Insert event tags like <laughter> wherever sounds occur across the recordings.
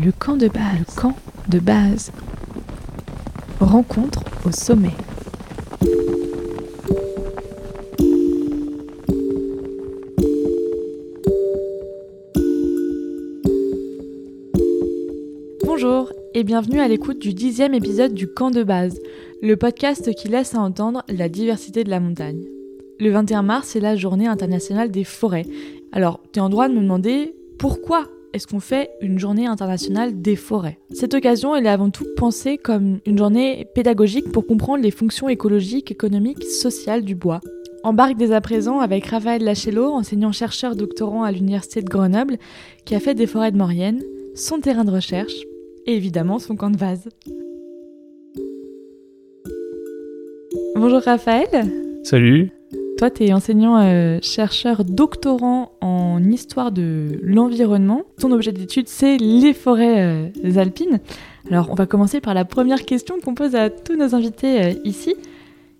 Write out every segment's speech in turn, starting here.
Le camp de base. Le camp de base. Rencontre au sommet. Bonjour et bienvenue à l'écoute du dixième épisode du camp de base, le podcast qui laisse à entendre la diversité de la montagne. Le 21 mars, c'est la journée internationale des forêts. Alors, tu es en droit de me demander pourquoi est-ce qu'on fait une journée internationale des forêts? Cette occasion, elle est avant tout pensée comme une journée pédagogique pour comprendre les fonctions écologiques, économiques, sociales du bois. Embarque dès à présent avec Raphaël Lachelot, enseignant-chercheur doctorant à l'Université de Grenoble, qui a fait des forêts de Maurienne, son terrain de recherche et évidemment son camp de vase. Bonjour Raphaël. Salut. Toi, tu es enseignant-chercheur doctorant en histoire de l'environnement. Ton objet d'étude, c'est les forêts euh, alpines. Alors, on va commencer par la première question qu'on pose à tous nos invités euh, ici.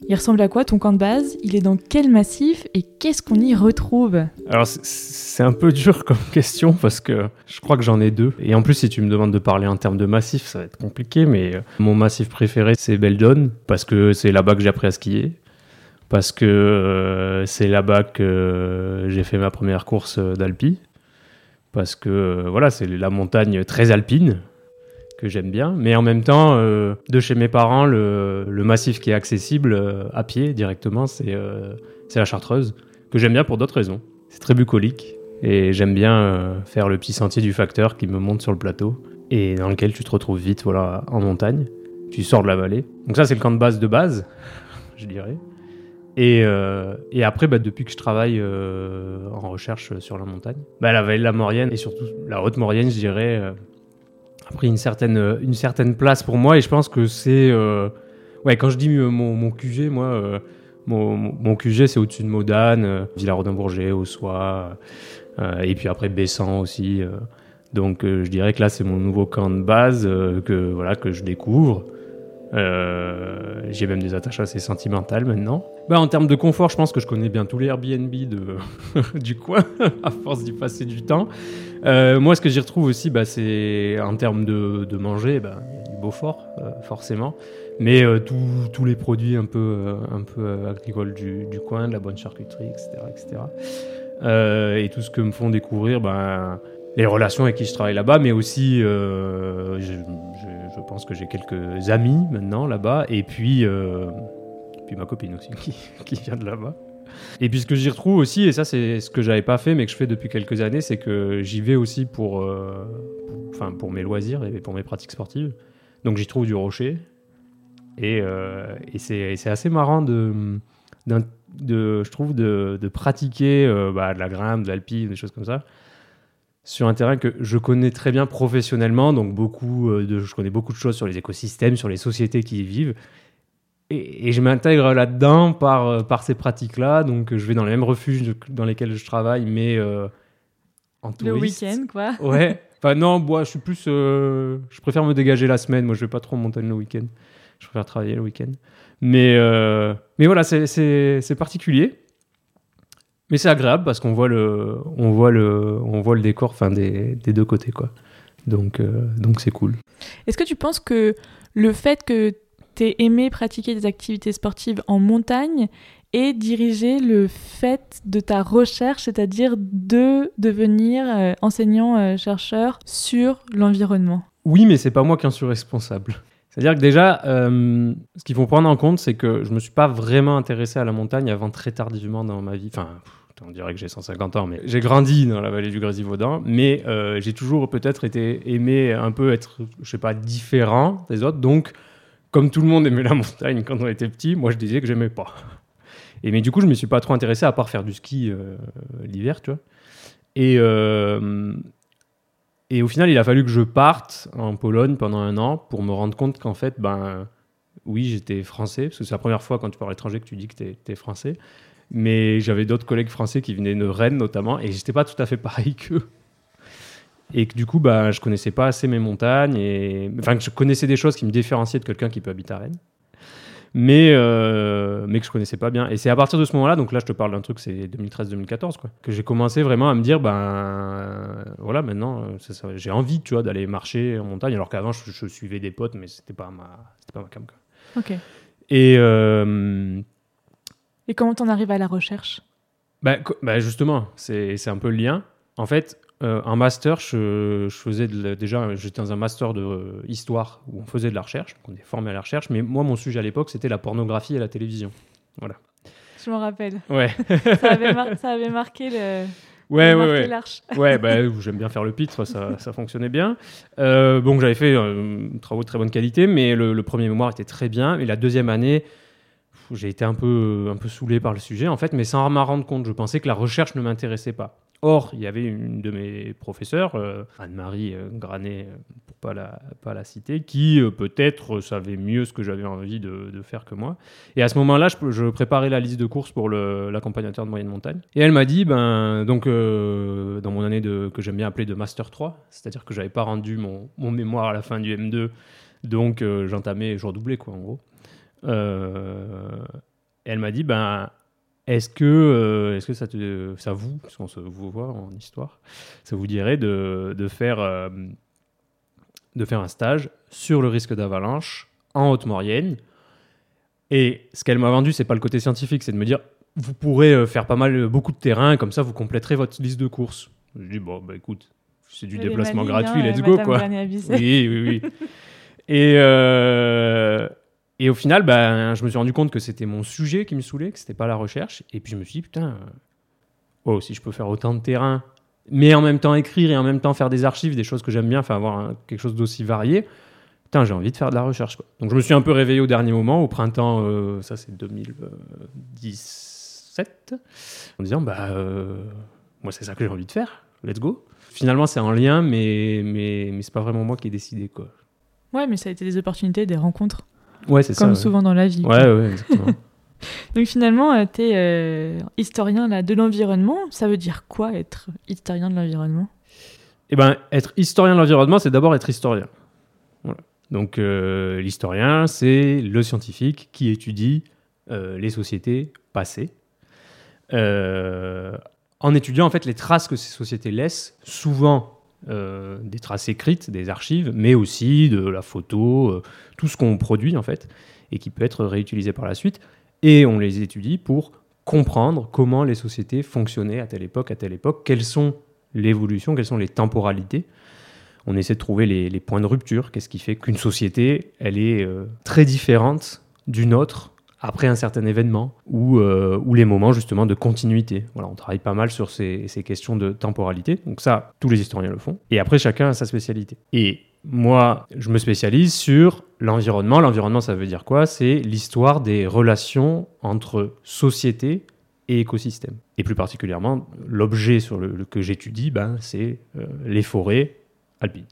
Il ressemble à quoi ton camp de base? Il est dans quel massif et qu'est-ce qu'on y retrouve? Alors c'est un peu dur comme <laughs> question parce que je crois que j'en ai deux. Et en plus si tu me demandes de parler en termes de massif, ça va être compliqué. Mais euh, mon massif préféré c'est Beldon parce que c'est là-bas que j'ai appris à skier parce que euh, c'est là-bas que j'ai fait ma première course d'alpi, parce que euh, voilà, c'est la montagne très alpine que j'aime bien, mais en même temps, euh, de chez mes parents, le, massif qui est accessible à pied directement, c'est la Chartreuse, que j'aime bien pour d'autres raisons. C'est très bucolique, et j'aime bien faire le petit sentier du facteur qui me monte sur le plateau, et dans lequel tu te retrouves vite voilà, en montagne. Tu sors de la vallée. Donc ça, c'est le camp de base de base, <laughs> je dirais. Et, euh, et, après, bah, depuis que je travaille euh, en recherche sur la montagne, bah, la vallée de la Maurienne et surtout la haute Maurienne, je dirais, euh, a pris une certaine, place pour moi. Et je pense que c'est. ouais, quand je dis mon, QG, moi, mon, QG, c'est au-dessus de Modane, Villarodin-Bourget, Ossois, et puis après Bessan aussi. donc je dirais que là, c'est mon nouveau camp de base que je découvre. Euh, j'ai même des attaches assez sentimentales maintenant. Bah, en termes de confort, je pense que je connais bien tous les Airbnb de <laughs> du coin, <laughs> à force d'y passer du temps. Euh, moi, ce que j'y retrouve aussi, bah, c'est en termes de, de manger, bah, du Beaufort, euh, forcément. Mais tous les produits un peu, un peu agricoles du, du, coin, de la bonne charcuterie, etc. etc. et tout ce que me font découvrir, bah, les relations avec qui je travaille là-bas, mais aussi, je, je pense que j'ai quelques amis maintenant là-bas, et puis, euh, puis ma copine aussi <laughs> qui, vient de là-bas. Et puis ce que j'y retrouve aussi, et ça c'est ce que j'avais pas fait mais que je fais depuis quelques années, c'est que j'y vais aussi pour, euh, pour mes loisirs et pour mes pratiques sportives. Donc j'y trouve du rocher. Et, euh, c'est assez marrant de, je trouve, de, pratiquer bah, de la grimpe, de l'alpi, des choses comme ça sur un terrain que je connais très bien professionnellement, donc beaucoup euh, de, je connais beaucoup de choses sur les écosystèmes, sur les sociétés qui y vivent. Et, je m'intègre là-dedans par, euh, par ces pratiques-là. Donc, je vais dans les mêmes refuges dans lesquels je travaille, mais euh, en touriste. Le week-end, quoi. Ouais. <laughs> Enfin, non, moi, je suis plus. je préfère me dégager la semaine. Moi, je vais pas trop en montagne le week-end. Je préfère travailler le week-end. Mais, mais voilà, c'est particulier. Mais c'est agréable parce qu'on voit le, on voit le, on voit le décor, enfin des, des deux côtés quoi. Donc, euh, donc c'est cool. Est-ce que tu penses que le fait que tu aies aimé pratiquer des activités sportives en montagne et diriger le fait de ta recherche, c'est-à-dire de devenir euh, enseignant-chercheur euh, sur l'environnement? Oui, mais c'est pas moi qui en suis responsable. C'est-à-dire que déjà, ce qu'il faut prendre en compte, c'est que je me suis pas vraiment intéressé à la montagne avant très tardivement dans ma vie. Enfin, on dirait que j'ai 150 ans, mais j'ai grandi dans la vallée du Grésivaudan, mais euh, j'ai toujours peut-être été aimé un peu être, je sais pas, différent des autres. Donc, comme tout le monde aimait la montagne quand on était petit, moi je disais que j'aimais pas. Et mais du coup, je me suis pas trop intéressé à part faire du ski euh, l'hiver, tu vois. Et euh, et au final, il a fallu que je parte en Pologne pendant un an pour me rendre compte qu'en fait, ben oui, j'étais français, parce que c'est la première fois quand tu parles étranger que tu dis que tu es, es, français. Mais j'avais d'autres collègues français qui venaient de Rennes notamment, et j'étais pas tout à fait <laughs> pareil qu'eux. Et que du coup, bah, je connaissais pas assez mes montagnes, et enfin, je connaissais des choses qui me différenciaient de quelqu'un qui peut habiter à Rennes. mais, euh, mais que je connaissais pas bien. Et c'est à partir de ce moment-là, donc là je te parle d'un truc, c'est 2013-2014, quoi, que j'ai commencé vraiment à me dire, ben voilà, maintenant j'ai envie, tu vois, d'aller marcher en montagne, alors qu'avant je, suivais des potes, mais c'était pas ma, c'était pas ma cam. Quoi. Ok. Et, euh, Et comment t'en arrives à la recherche? Bah, bah, justement, c'est un peu le lien. En fait, euh, un master, je, faisais déjà, j'étais dans un master de euh, histoire où on faisait de la recherche, on est formé à la recherche, mais moi, mon sujet à l'époque, c'était la pornographie et la télévision. Voilà. Je me rappelle. Ouais. <laughs> ça, avait ça, avait marqué le. Ouais, ouais, ouais. <laughs> ouais, bah, j'aime bien faire le pitre, ça, ça fonctionnait bien. Euh, bon, j'avais fait euh, travaux de très bonne qualité, mais le, le, premier mémoire était très bien. Et la deuxième année, j'ai été un peu, un peu saoulé par le sujet, en fait, mais sans m'en rendre compte. Je pensais que la recherche ne m'intéressait pas. Or, il y avait une de mes professeurs, euh, Anne-Marie euh, Granet, euh, pour pas la, pas la citer, qui peut-être savait mieux ce que j'avais envie de, faire que moi. Et à ce moment-là, je, je, préparais la liste de courses pour l'accompagnateur de moyenne montagne. Et elle m'a dit, ben, donc, dans mon année de, que j'aime bien appeler de Master 3, c'est-à-dire que j'avais pas rendu mon, mon, mémoire à la fin du M2, donc j'entamais, je redoublais, quoi, en gros. Et elle m'a dit, ben, est-ce que, euh, est-ce que ça, te, ça vous, parce qu'on se vous voit en histoire, ça vous dirait de, de faire, euh, de faire un stage sur le risque d'avalanche en Haute-Maurienne? Et ce qu'elle m'a vendu, c'est pas le côté scientifique, c'est de me dire, vous pourrez euh, faire pas mal, beaucoup de terrain, comme ça vous compléterez votre liste de courses. Je dis, bon, bah écoute, c'est du déplacement gratuit, let's go, quoi. Oui, oui, oui. <laughs> Et, et au final, ben, je me suis rendu compte que c'était mon sujet qui me saoulait, que c'était pas la recherche. Et puis je me suis dit, putain, euh, oh, si je peux faire autant de terrain, mais en même temps écrire et en même temps faire des archives, des choses que j'aime bien, enfin avoir quelque chose d'aussi varié, putain, j'ai envie de faire de la recherche. Donc je me suis un peu réveillé au dernier moment, au printemps, euh, ça c'est 2017, en disant, bah, euh, moi c'est ça que j'ai envie de faire, let's go. Finalement, c'est en lien, mais, mais, mais c'est pas vraiment moi qui ai décidé. Quoi. Ouais, mais ça a été des opportunités, des rencontres. Ouais, c'est ça. Comme souvent dans la vie. Ouais, ouais, exactement. <laughs> Donc finalement, euh, tu es euh, historien là, de l'environnement. Ça veut dire quoi être historien de l'environnement? Eh ben, être historien de l'environnement, c'est d'abord être historien. Voilà. Donc euh, l'historien, c'est le scientifique qui étudie les sociétés passées. en étudiant en fait les traces que ces sociétés laissent, souvent euh, des traces écrites, des archives, mais aussi de la photo, euh, tout ce qu'on produit en fait, et qui peut être réutilisé par la suite. Et on les étudie pour comprendre comment les sociétés fonctionnaient à telle époque, à telle époque, quelles sont l'évolution, quelles sont les temporalités? On essaie de trouver les, points de rupture, qu'est-ce qui fait qu'une société, elle est euh, très différente d'une autre? Après un certain événement ou, euh, les moments justement de continuité. Voilà, on travaille pas mal sur ces, ces, questions de temporalité. Donc ça, tous les historiens le font. Et après, chacun a sa spécialité. Et moi, je me spécialise sur l'environnement. L'environnement, ça veut dire quoi? C'est l'histoire des relations entre société et écosystème. Et plus particulièrement, l'objet sur le, que j'étudie, ben, c'est euh, les forêts alpines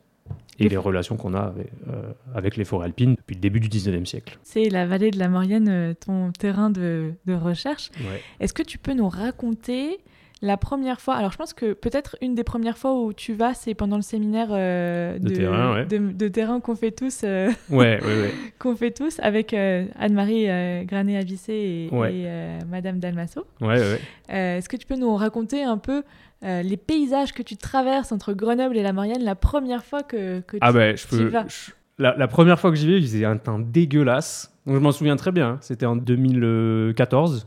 et les relations qu'on a euh, avec, les forêts alpines depuis le début du 19e siècle. C'est la vallée de la Maurienne, euh, ton terrain de, recherche. Est-ce que tu peux nous raconter la première fois, alors je pense que peut-être une des premières fois où tu vas, c'est pendant le séminaire euh, de, de, terrain, qu'on fait tous, ouais, ouais, <laughs> qu'on fait tous avec Anne-Marie Granet-Avissé et, et Madame Dalmasso. Est-ce que tu peux nous raconter un peu euh, les paysages que tu traverses entre Grenoble et la Maurienne la première fois que, que ah tu, ben, je peux, vas la, première fois que j'y vais, il faisait un temps dégueulasse. Donc je m'en souviens très bien. Hein. C'était en 2014,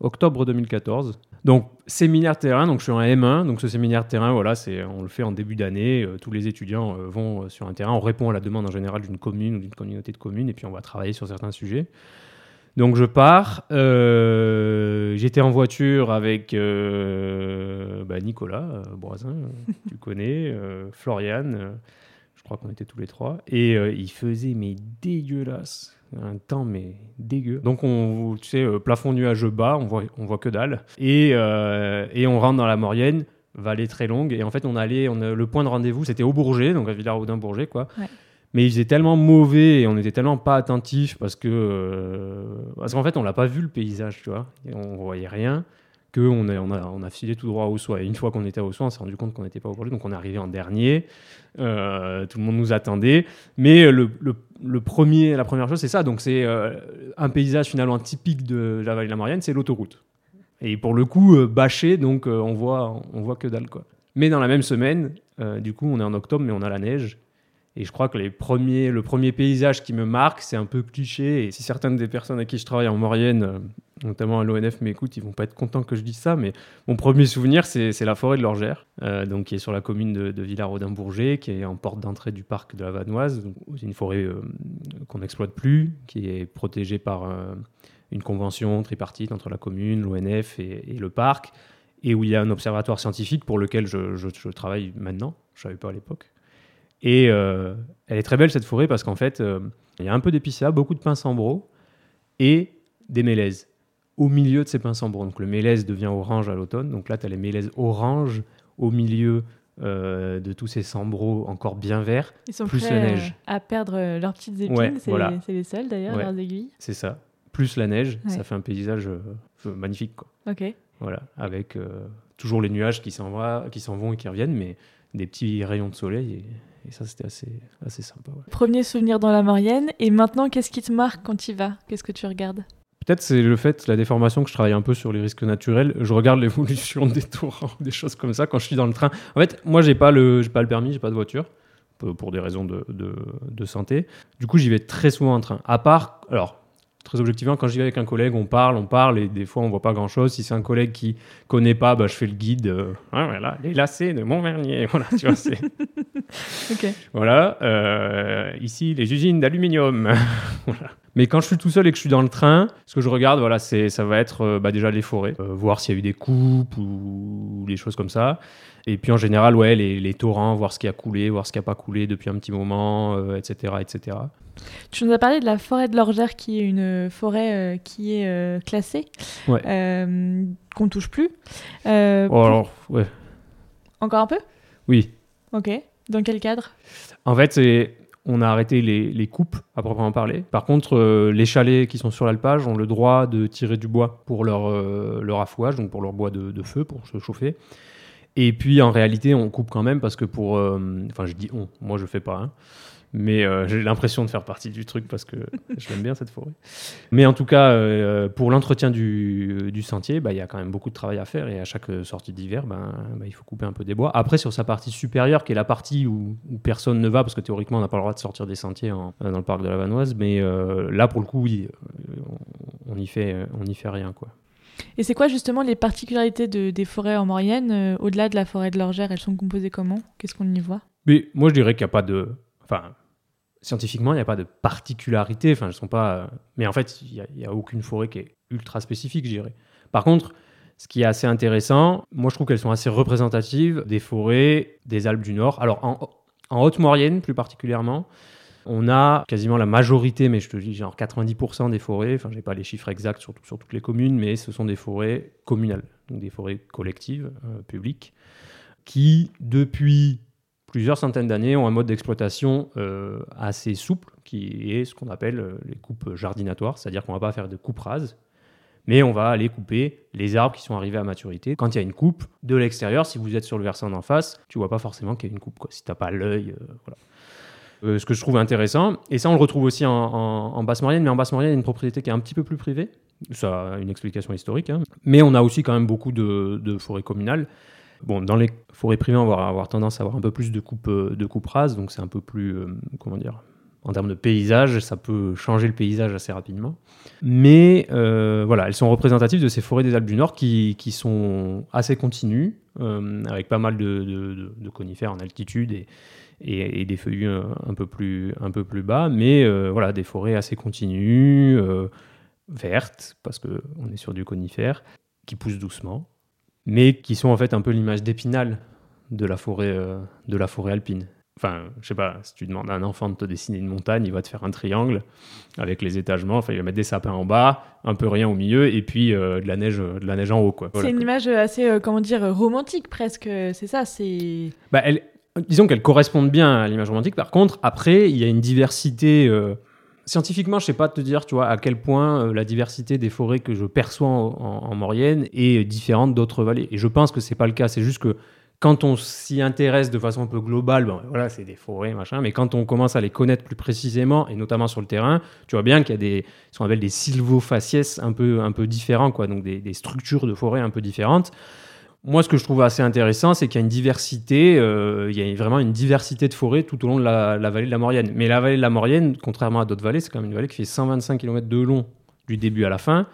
octobre 2014. Donc séminaire terrain, donc je suis en M1. Donc ce séminaire terrain, voilà, c'est on le fait en début d'année. Euh, tous les étudiants euh, vont sur un terrain. On répond à la demande en général d'une commune ou d'une communauté de communes et puis on va travailler sur certains sujets. Donc je pars. Euh, j'étais en voiture avec euh, bah, Nicolas euh, tu connais, Floriane, je crois qu'on était tous les trois. Et il faisait mais dégueulasse. Un temps mais dégueu. Donc on, tu sais, plafond nuageux bas, on voit, on voit que dalle. Et, et on rentre dans la Maurienne, vallée très longue. Et en fait on allait, on le point de rendez-vous c'était au Bourget, donc à Villard-Audin-Bourget quoi. Mais il faisait tellement mauvais et on était tellement pas attentif parce que euh, parce qu'en fait on l'a pas vu le paysage tu vois on voyait rien qu'on a, on a, on a filé tout droit à Ossois. Et une fois qu'on était à Ossois, on s'est rendu compte qu'on n'était pas au projet, donc on est arrivé en dernier. Euh, tout le monde nous attendait. Mais le, le, le premier, la première chose, c'est ça. Donc c'est euh, un paysage finalement typique de la vallée de la Maurienne, c'est l'autoroute. Et pour le coup, euh, bâché, donc euh, on voit, on voit que dalle quoi. Mais dans la même semaine, euh, du coup, on est en octobre, mais on a la neige. Et je crois que le premier paysage qui me marque, c'est un peu cliché. Et si certaines des personnes avec qui je travaille en Maurienne, euh, notamment à l'ONF, m'écoutent, ils vont pas être contents que je dise ça. Mais mon premier souvenir, c'est la forêt de l'Orgère, euh, donc qui est sur la commune de, de Villarodin-Bourget, qui est en porte d'entrée du parc de la Vanoise. Une forêt euh, qu'on n'exploite plus, qui est protégée par une convention tripartite entre la commune, l'ONF et, le parc, et où il y a un observatoire scientifique pour lequel je, travaille maintenant. Je savais pas à l'époque. Et euh, elle est très belle cette forêt parce qu'en fait, euh, il y a un peu d'épicéa, beaucoup de pins sambro et des mélèzes au milieu de ces pins sambro. Donc le mélèze devient orange à l'automne. Donc là, tu as les mélèzes orange au milieu euh, de tous ces sambros encore bien verts. Ils sont Plus prêts la neige. à perdre leurs petites épines. Ouais, c'est voilà. les seuls d'ailleurs, Ouais. leurs aiguilles. C'est ça. Plus la neige, Ouais. ça fait un paysage magnifique. Quoi. Ok. Voilà, avec toujours les nuages qui s'en va- qui s'en vont et qui reviennent, mais des petits rayons de soleil. Et, et ça, c'était assez, assez sympa. ouais. Premier souvenir dans la Maurienne. Et maintenant, qu'est-ce qui te marque quand tu y vas? Qu'est-ce que tu regardes? Peut-être c'est le fait, la déformation, que je travaille un peu sur les risques naturels. Je regarde <laughs> l'évolution des torrents, des choses comme ça quand je suis dans le train. En fait, moi, j'ai pas le, j'ai pas le permis, j'ai pas de voiture pour pour des raisons de, de, de santé. Du coup, j'y vais très souvent en train. À part, alors, très objectivement, quand j'y vais avec un collègue, on parle, on parle, et des fois, on voit pas grand-chose. Si c'est un collègue qui connaît pas, bah, je fais le guide. euh, Ah, voilà, les lacets de Montvernier. <laughs> Voilà, tu vois, c'est. <laughs> Ok. Voilà, euh, ici les usines d'aluminium. <laughs> Voilà. Mais quand je suis tout seul et que je suis dans le train, ce que je regarde, voilà, c'est ça va être euh, bah, déjà les forêts, voir s'il y a eu des coupes ou des choses comme ça. Et puis en général, ouais, les, les torrents, voir ce qui a coulé, voir ce qui a pas coulé depuis un petit moment, euh, etc., etc. Tu nous as parlé de la forêt de l'Orgère, qui est une forêt euh, qui est euh, classée, Ouais. euh, qu'on touche plus. Euh, Oh, alors, ouais, Encore un peu? Oui. Ok. Dans quel cadre? En fait, on a arrêté les, les coupes à proprement parler. Par contre, euh, les chalets qui sont sur l'alpage ont le droit de tirer du bois pour leur, euh, leur affouage, donc pour leur bois de, de feu, pour se chauffer. Et puis, en réalité, on coupe quand même parce que pour... euh, Enfin, je dis on, moi je fais pas, hein. Mais euh, j'ai l'impression de faire partie du truc parce que <laughs> je l'aime bien cette forêt. Mais en tout cas, euh, pour l'entretien du, du sentier, bah, il y a quand même beaucoup de travail à faire et à chaque sortie d'hiver, ben, bah, il faut couper un peu des bois. Après, sur sa partie supérieure, qui est la partie où, où personne ne va, parce que théoriquement, on n'a pas le droit de sortir des sentiers en- dans le parc de la Vanoise, mais euh, là, pour le coup, oui, euh, on, on y fait, on y fait rien, quoi. Et c'est quoi justement les particularités de- des forêts en Maurienne euh, Au-delà de la forêt de l'Orgère, elles sont composées comment? Qu'est-ce qu'on y voit? Mais moi, je dirais qu'il n'y a pas de. Enfin, scientifiquement, il n'y a pas de particularité. Enfin, elles sont pas. euh, Mais en fait, il n'y a, aucune forêt qui est ultra spécifique, je. Par contre, ce qui est assez intéressant, moi, je trouve qu'elles sont assez représentatives des forêts des Alpes du Nord. Alors, en, en Haute-Maurienne, plus particulièrement, on a quasiment la majorité, mais je te dis genre 90% des forêts, enfin, j'ai pas les chiffres exacts sur, sur toutes les communes, mais ce sont des forêts communales, donc des forêts collectives, euh, publiques, qui, depuis plusieurs centaines d'années, ont un mode d'exploitation euh, assez souple, qui est ce qu'on appelle euh, les coupes jardinatoires, c'est-à-dire qu'on va pas faire de coupe rase, mais on va aller couper les arbres qui sont arrivés à maturité. Quand il y a une coupe de l'extérieur, si vous êtes sur le versant d'en face, tu vois pas forcément qu'il y a une coupe, si t'as pas l'œil, euh, voilà. Ce que je trouve intéressant, et ça on le retrouve aussi en, en- en Basse-Maurienne, mais en Basse-Maurienne, il y a une propriété qui est un petit peu plus privée, ça a une explication historique, hein. mais on a aussi quand même beaucoup de forêts communales. Bon, dans les forêts privées, on va avoir tendance à avoir un peu plus de coupes euh, de coupe donc c'est un peu plus, euh, comment dire, en termes de paysage, ça peut changer le paysage assez rapidement. Mais euh, voilà, elles sont représentatives de ces forêts des Alpes du Nord qui, qui sont assez continues, avec pas mal de, conifères en altitude et, et, des feuillus un, peu plus, un peu plus bas, mais voilà, des forêts assez continues, vertes, parce qu'on est sur du conifère, qui poussent doucement, mais qui sont en fait un peu l'image d'épinal de la forêt, euh, de la forêt alpine. Enfin, je sais pas, si tu demandes à un enfant de te dessiner une montagne, il va te faire un triangle avec les étagements. Enfin, il va mettre des sapins en bas, un peu rien au milieu, et puis euh, de la neige, de la neige en haut, quoi. Voilà, C'est une image euh, assez, euh, comment dire, euh, romantique presque. C'est ça, c'est. Bah, elle- disons qu'elles correspondent bien à l'image romantique. Par contre, après, il y a une diversité euh, Scientifiquement, je sais pas te dire, tu vois, à quel point euh, la diversité des forêts que je perçois en, en, Maurienne est différente d'autres vallées. Et je pense que c'est pas le cas. C'est juste que quand on s'y intéresse de façon un peu globale, bon, voilà, c'est des forêts, machin, mais quand on commence à les connaître plus précisément, et notamment sur le terrain, tu vois bien qu'il y a des, ce qu'on appelle des sylvofaciès un peu, un peu différents, quoi, donc des structures de forêts un peu différentes. Moi, ce que je trouve assez intéressant, c'est qu'il y a une diversité, euh, il y a vraiment une diversité de forêts tout au long de la, la, vallée de la Maurienne. Mais la vallée de la Maurienne, contrairement à d'autres vallées, c'est quand même une vallée qui fait 125 km de long du début à la fin.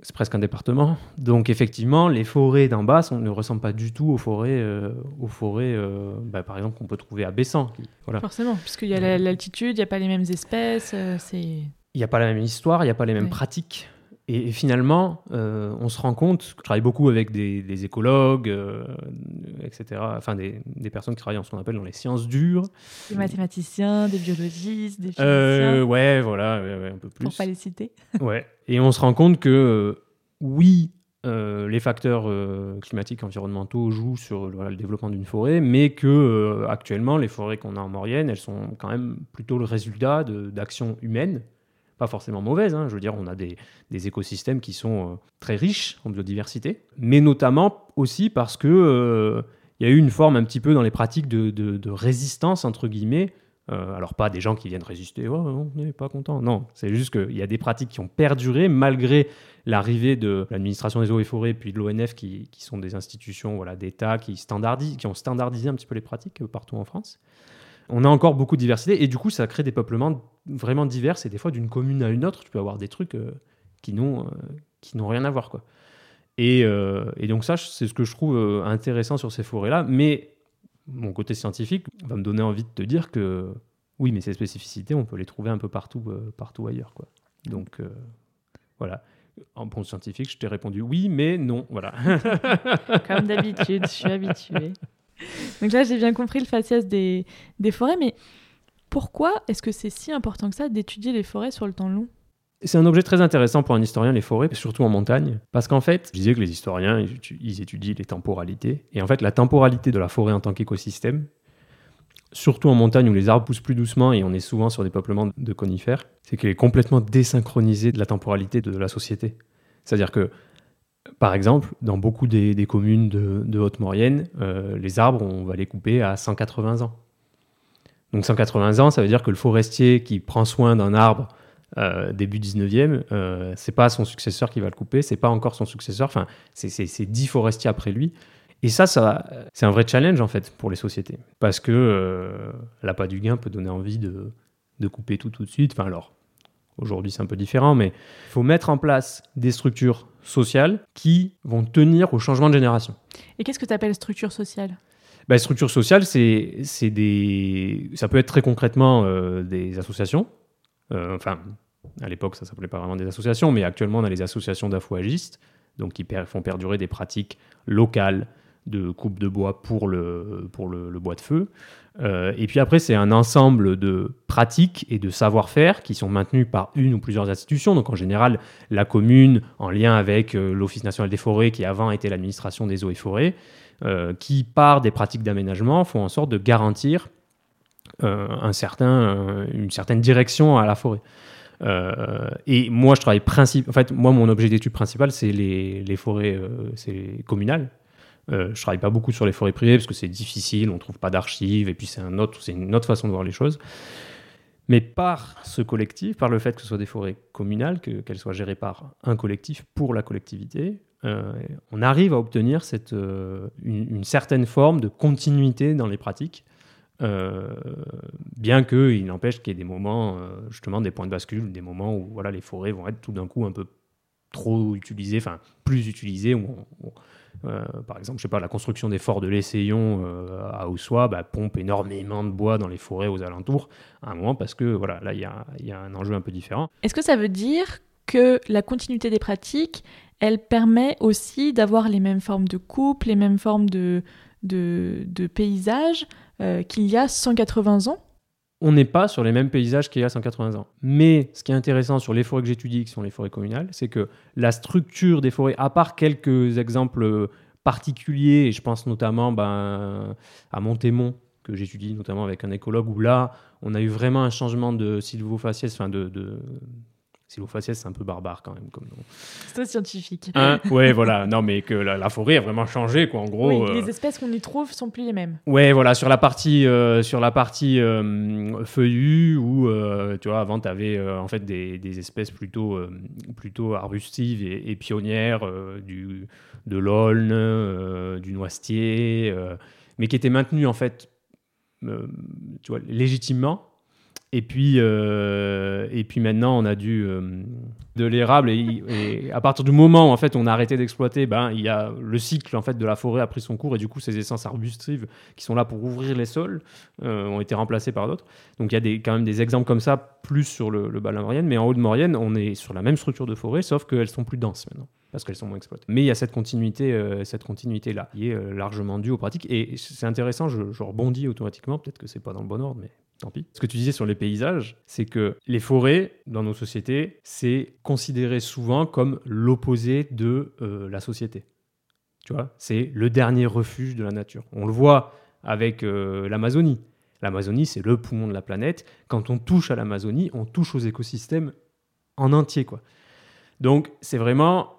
C'est presque un département. Donc effectivement, les forêts d'en bas ne ressemblent pas du tout aux forêts, euh, aux forêts euh, bah, par exemple, qu'on peut trouver à Bessan. Voilà. Forcément, puisqu'il y a l'altitude, il n'y a pas les mêmes espèces. Il n'y a pas la même histoire, il n'y a pas les mêmes ouais. pratiques. Et, finalement, euh, on se rend compte, je travaille beaucoup avec des, des écologues, euh, etc., enfin des, des, personnes qui travaillent en ce qu'on appelle dans les sciences dures. Des mathématiciens, des biologistes, des euh, physiciens. Euh, ouais, voilà, ouais, ouais, un peu plus. Pour pas les citer. <laughs> ouais. Et on se rend compte que oui, les facteurs climatiques environnementaux jouent sur voilà, le développement d'une forêt, mais que actuellement, les forêts qu'on a en Maurienne, elles sont quand même plutôt le résultat d'actions humaines pas forcément mauvaise. Hein. Je veux dire, on a des, des écosystèmes qui sont euh, très riches en biodiversité, mais notamment aussi parce que euh, y a eu une forme un petit peu dans les pratiques de, de, résistance entre guillemets. Euh, alors pas des gens qui viennent résister, oh, on n'est pas content. Non, c'est juste qu'il y a des pratiques qui ont perduré malgré l'arrivée de l'administration des eaux et forêts puis de l'ONF qui, qui, sont des institutions voilà, d'État qui, qui ont standardisé un petit peu les pratiques partout en France on a encore beaucoup de diversité et du coup ça crée des peuplements vraiment divers et des fois d'une commune à une autre tu peux avoir des trucs euh, qui n'ont euh, qui n'ont rien à voir quoi. Et, euh, et donc ça c'est ce que je trouve intéressant sur ces forêts là mais mon côté scientifique va me donner envie de te dire que oui mais ces spécificités on peut les trouver un peu partout partout ailleurs quoi. Donc voilà. En bon scientifique je t'ai répondu oui mais non voilà. <laughs> Comme d'habitude je suis habituée donc là, j'ai bien compris le faciès des, des forêts, mais pourquoi est-ce que c'est si important que ça d'étudier les forêts sur le temps long? C'est un objet très intéressant pour un historien, les forêts, surtout en montagne, parce qu'en fait, je disais que les historiens, ils étudient les temporalités, et en fait, la temporalité de la forêt en tant qu'écosystème, surtout en montagne où les arbres poussent plus doucement et on est souvent sur des peuplements de conifères, c'est qu'elle est complètement désynchronisée de la temporalité de la société. C'est-à-dire que par exemple, dans beaucoup des, communes de, Haute-Maurienne, euh, les arbres, on va les couper à 180 ans. Donc 180 ans, ça veut dire que le forestier qui prend soin d'un arbre euh, début 19e, euh, c'est pas son successeur qui va le couper, c'est pas encore son successeur, enfin, c'est 10 forestiers après lui. Et ça, ça c'est un vrai challenge en fait pour les sociétés. Parce que euh, l'appât du gain peut donner envie de, de couper tout tout de suite. Enfin, alors, aujourd'hui c'est un peu différent, mais il faut mettre en place des structures sociales qui vont tenir au changement de génération. Et qu'est-ce que tu appelles structure sociale? Bah, Structure sociale, c'est des... ça peut être très concrètement euh, des associations. Euh, enfin, à l'époque, ça s'appelait pas vraiment des associations, mais actuellement, on a les associations d'affouagistes, donc qui per font perdurer des pratiques locales de coupe de bois pour le, bois de feu. Euh, et puis après, c'est un ensemble de pratiques et de savoir-faire qui sont maintenus par une ou plusieurs institutions. Donc en général, la commune, en lien avec euh, l'Office national des forêts, qui avant était l'administration des eaux et forêts, euh, qui, par des pratiques d'aménagement, font en sorte de garantir un certain, une certaine direction à la forêt. et moi, je travaille. En fait, mon objet d'étude principal, c'est les, les, forêts c'est communales. Euh, je travaille pas beaucoup sur les forêts privées parce que c'est difficile, on trouve pas d'archives et puis c'est une autre façon de voir les choses. Mais par ce collectif, par le fait que ce soit des forêts communales, que, qu'elles soient gérées par un collectif pour la collectivité, euh, on arrive à obtenir euh, une, certaine forme de continuité dans les pratiques, euh, bien qu'il n'empêche qu'il y ait des moments, euh, justement des points de bascule, des moments où voilà, les forêts vont être tout d'un coup un peu trop utilisées, enfin plus utilisées, où on, euh, par exemple, je sais pas, la construction des forts de l'Essayon euh, à Oussois bah, pompe énormément de bois dans les forêts aux alentours à un moment parce que voilà, là il y, a, un enjeu un peu différent. Est-ce que ça veut dire que la continuité des pratiques, elle permet aussi d'avoir les mêmes formes de coupe, les mêmes formes de, de, de paysages euh, qu'il y a 180 ans? On n'est pas sur les mêmes paysages qu'il y a 180 ans. Mais ce qui est intéressant sur les forêts que j'étudie, qui sont les forêts communales, c'est que la structure des forêts, à part quelques exemples particuliers, et je pense notamment ben, à Montémont, que j'étudie notamment avec un écologue, où là, on a eu vraiment un changement de sylvofaciès, enfin de Sylvofaciès, c'est un peu barbare quand même comme nom. C'est scientifique. Hein <laughs> ouais, voilà. Non, mais que la, forêt a vraiment changé, quoi. En gros. Oui, les espèces qu'on y trouve sont plus les mêmes. Ouais, voilà. Sur la partie, sur la partie feuillue, où tu vois, avant, tu avais en fait des, espèces plutôt, plutôt arbustives et, pionnières, du, de l'aulne, du noisetier, mais qui étaient maintenues en fait, tu vois, légitimement et puis, euh, et puis maintenant, on a du euh, de l'érable et, à partir du moment où en fait on a arrêté d'exploiter, ben il y a le cycle en fait de la forêt a pris son cours et du coup ces essences arbustives qui sont là pour ouvrir les sols euh, ont été remplacées par d'autres. Donc il y a quand même des exemples comme ça plus sur le, le bas de la Maurienne, mais en haut de Maurienne, on est sur la même structure de forêt, sauf qu'elles sont plus denses maintenant parce qu'elles sont moins exploitées. Mais il y a cette continuité, cette continuité là, qui est largement due aux pratiques. Et c'est intéressant, je, je rebondis automatiquement, peut-être que c'est pas dans le bon ordre, mais tant pis. Ce que tu disais sur les paysages, c'est que les forêts, dans nos sociétés, c'est considéré souvent comme l'opposé de euh, la société. Tu vois, c'est le dernier refuge de la nature. On le voit avec euh, l'Amazonie. L'Amazonie, c'est le poumon de la planète. Quand on touche à l'Amazonie, on touche aux écosystèmes en entier, quoi. Donc, c'est vraiment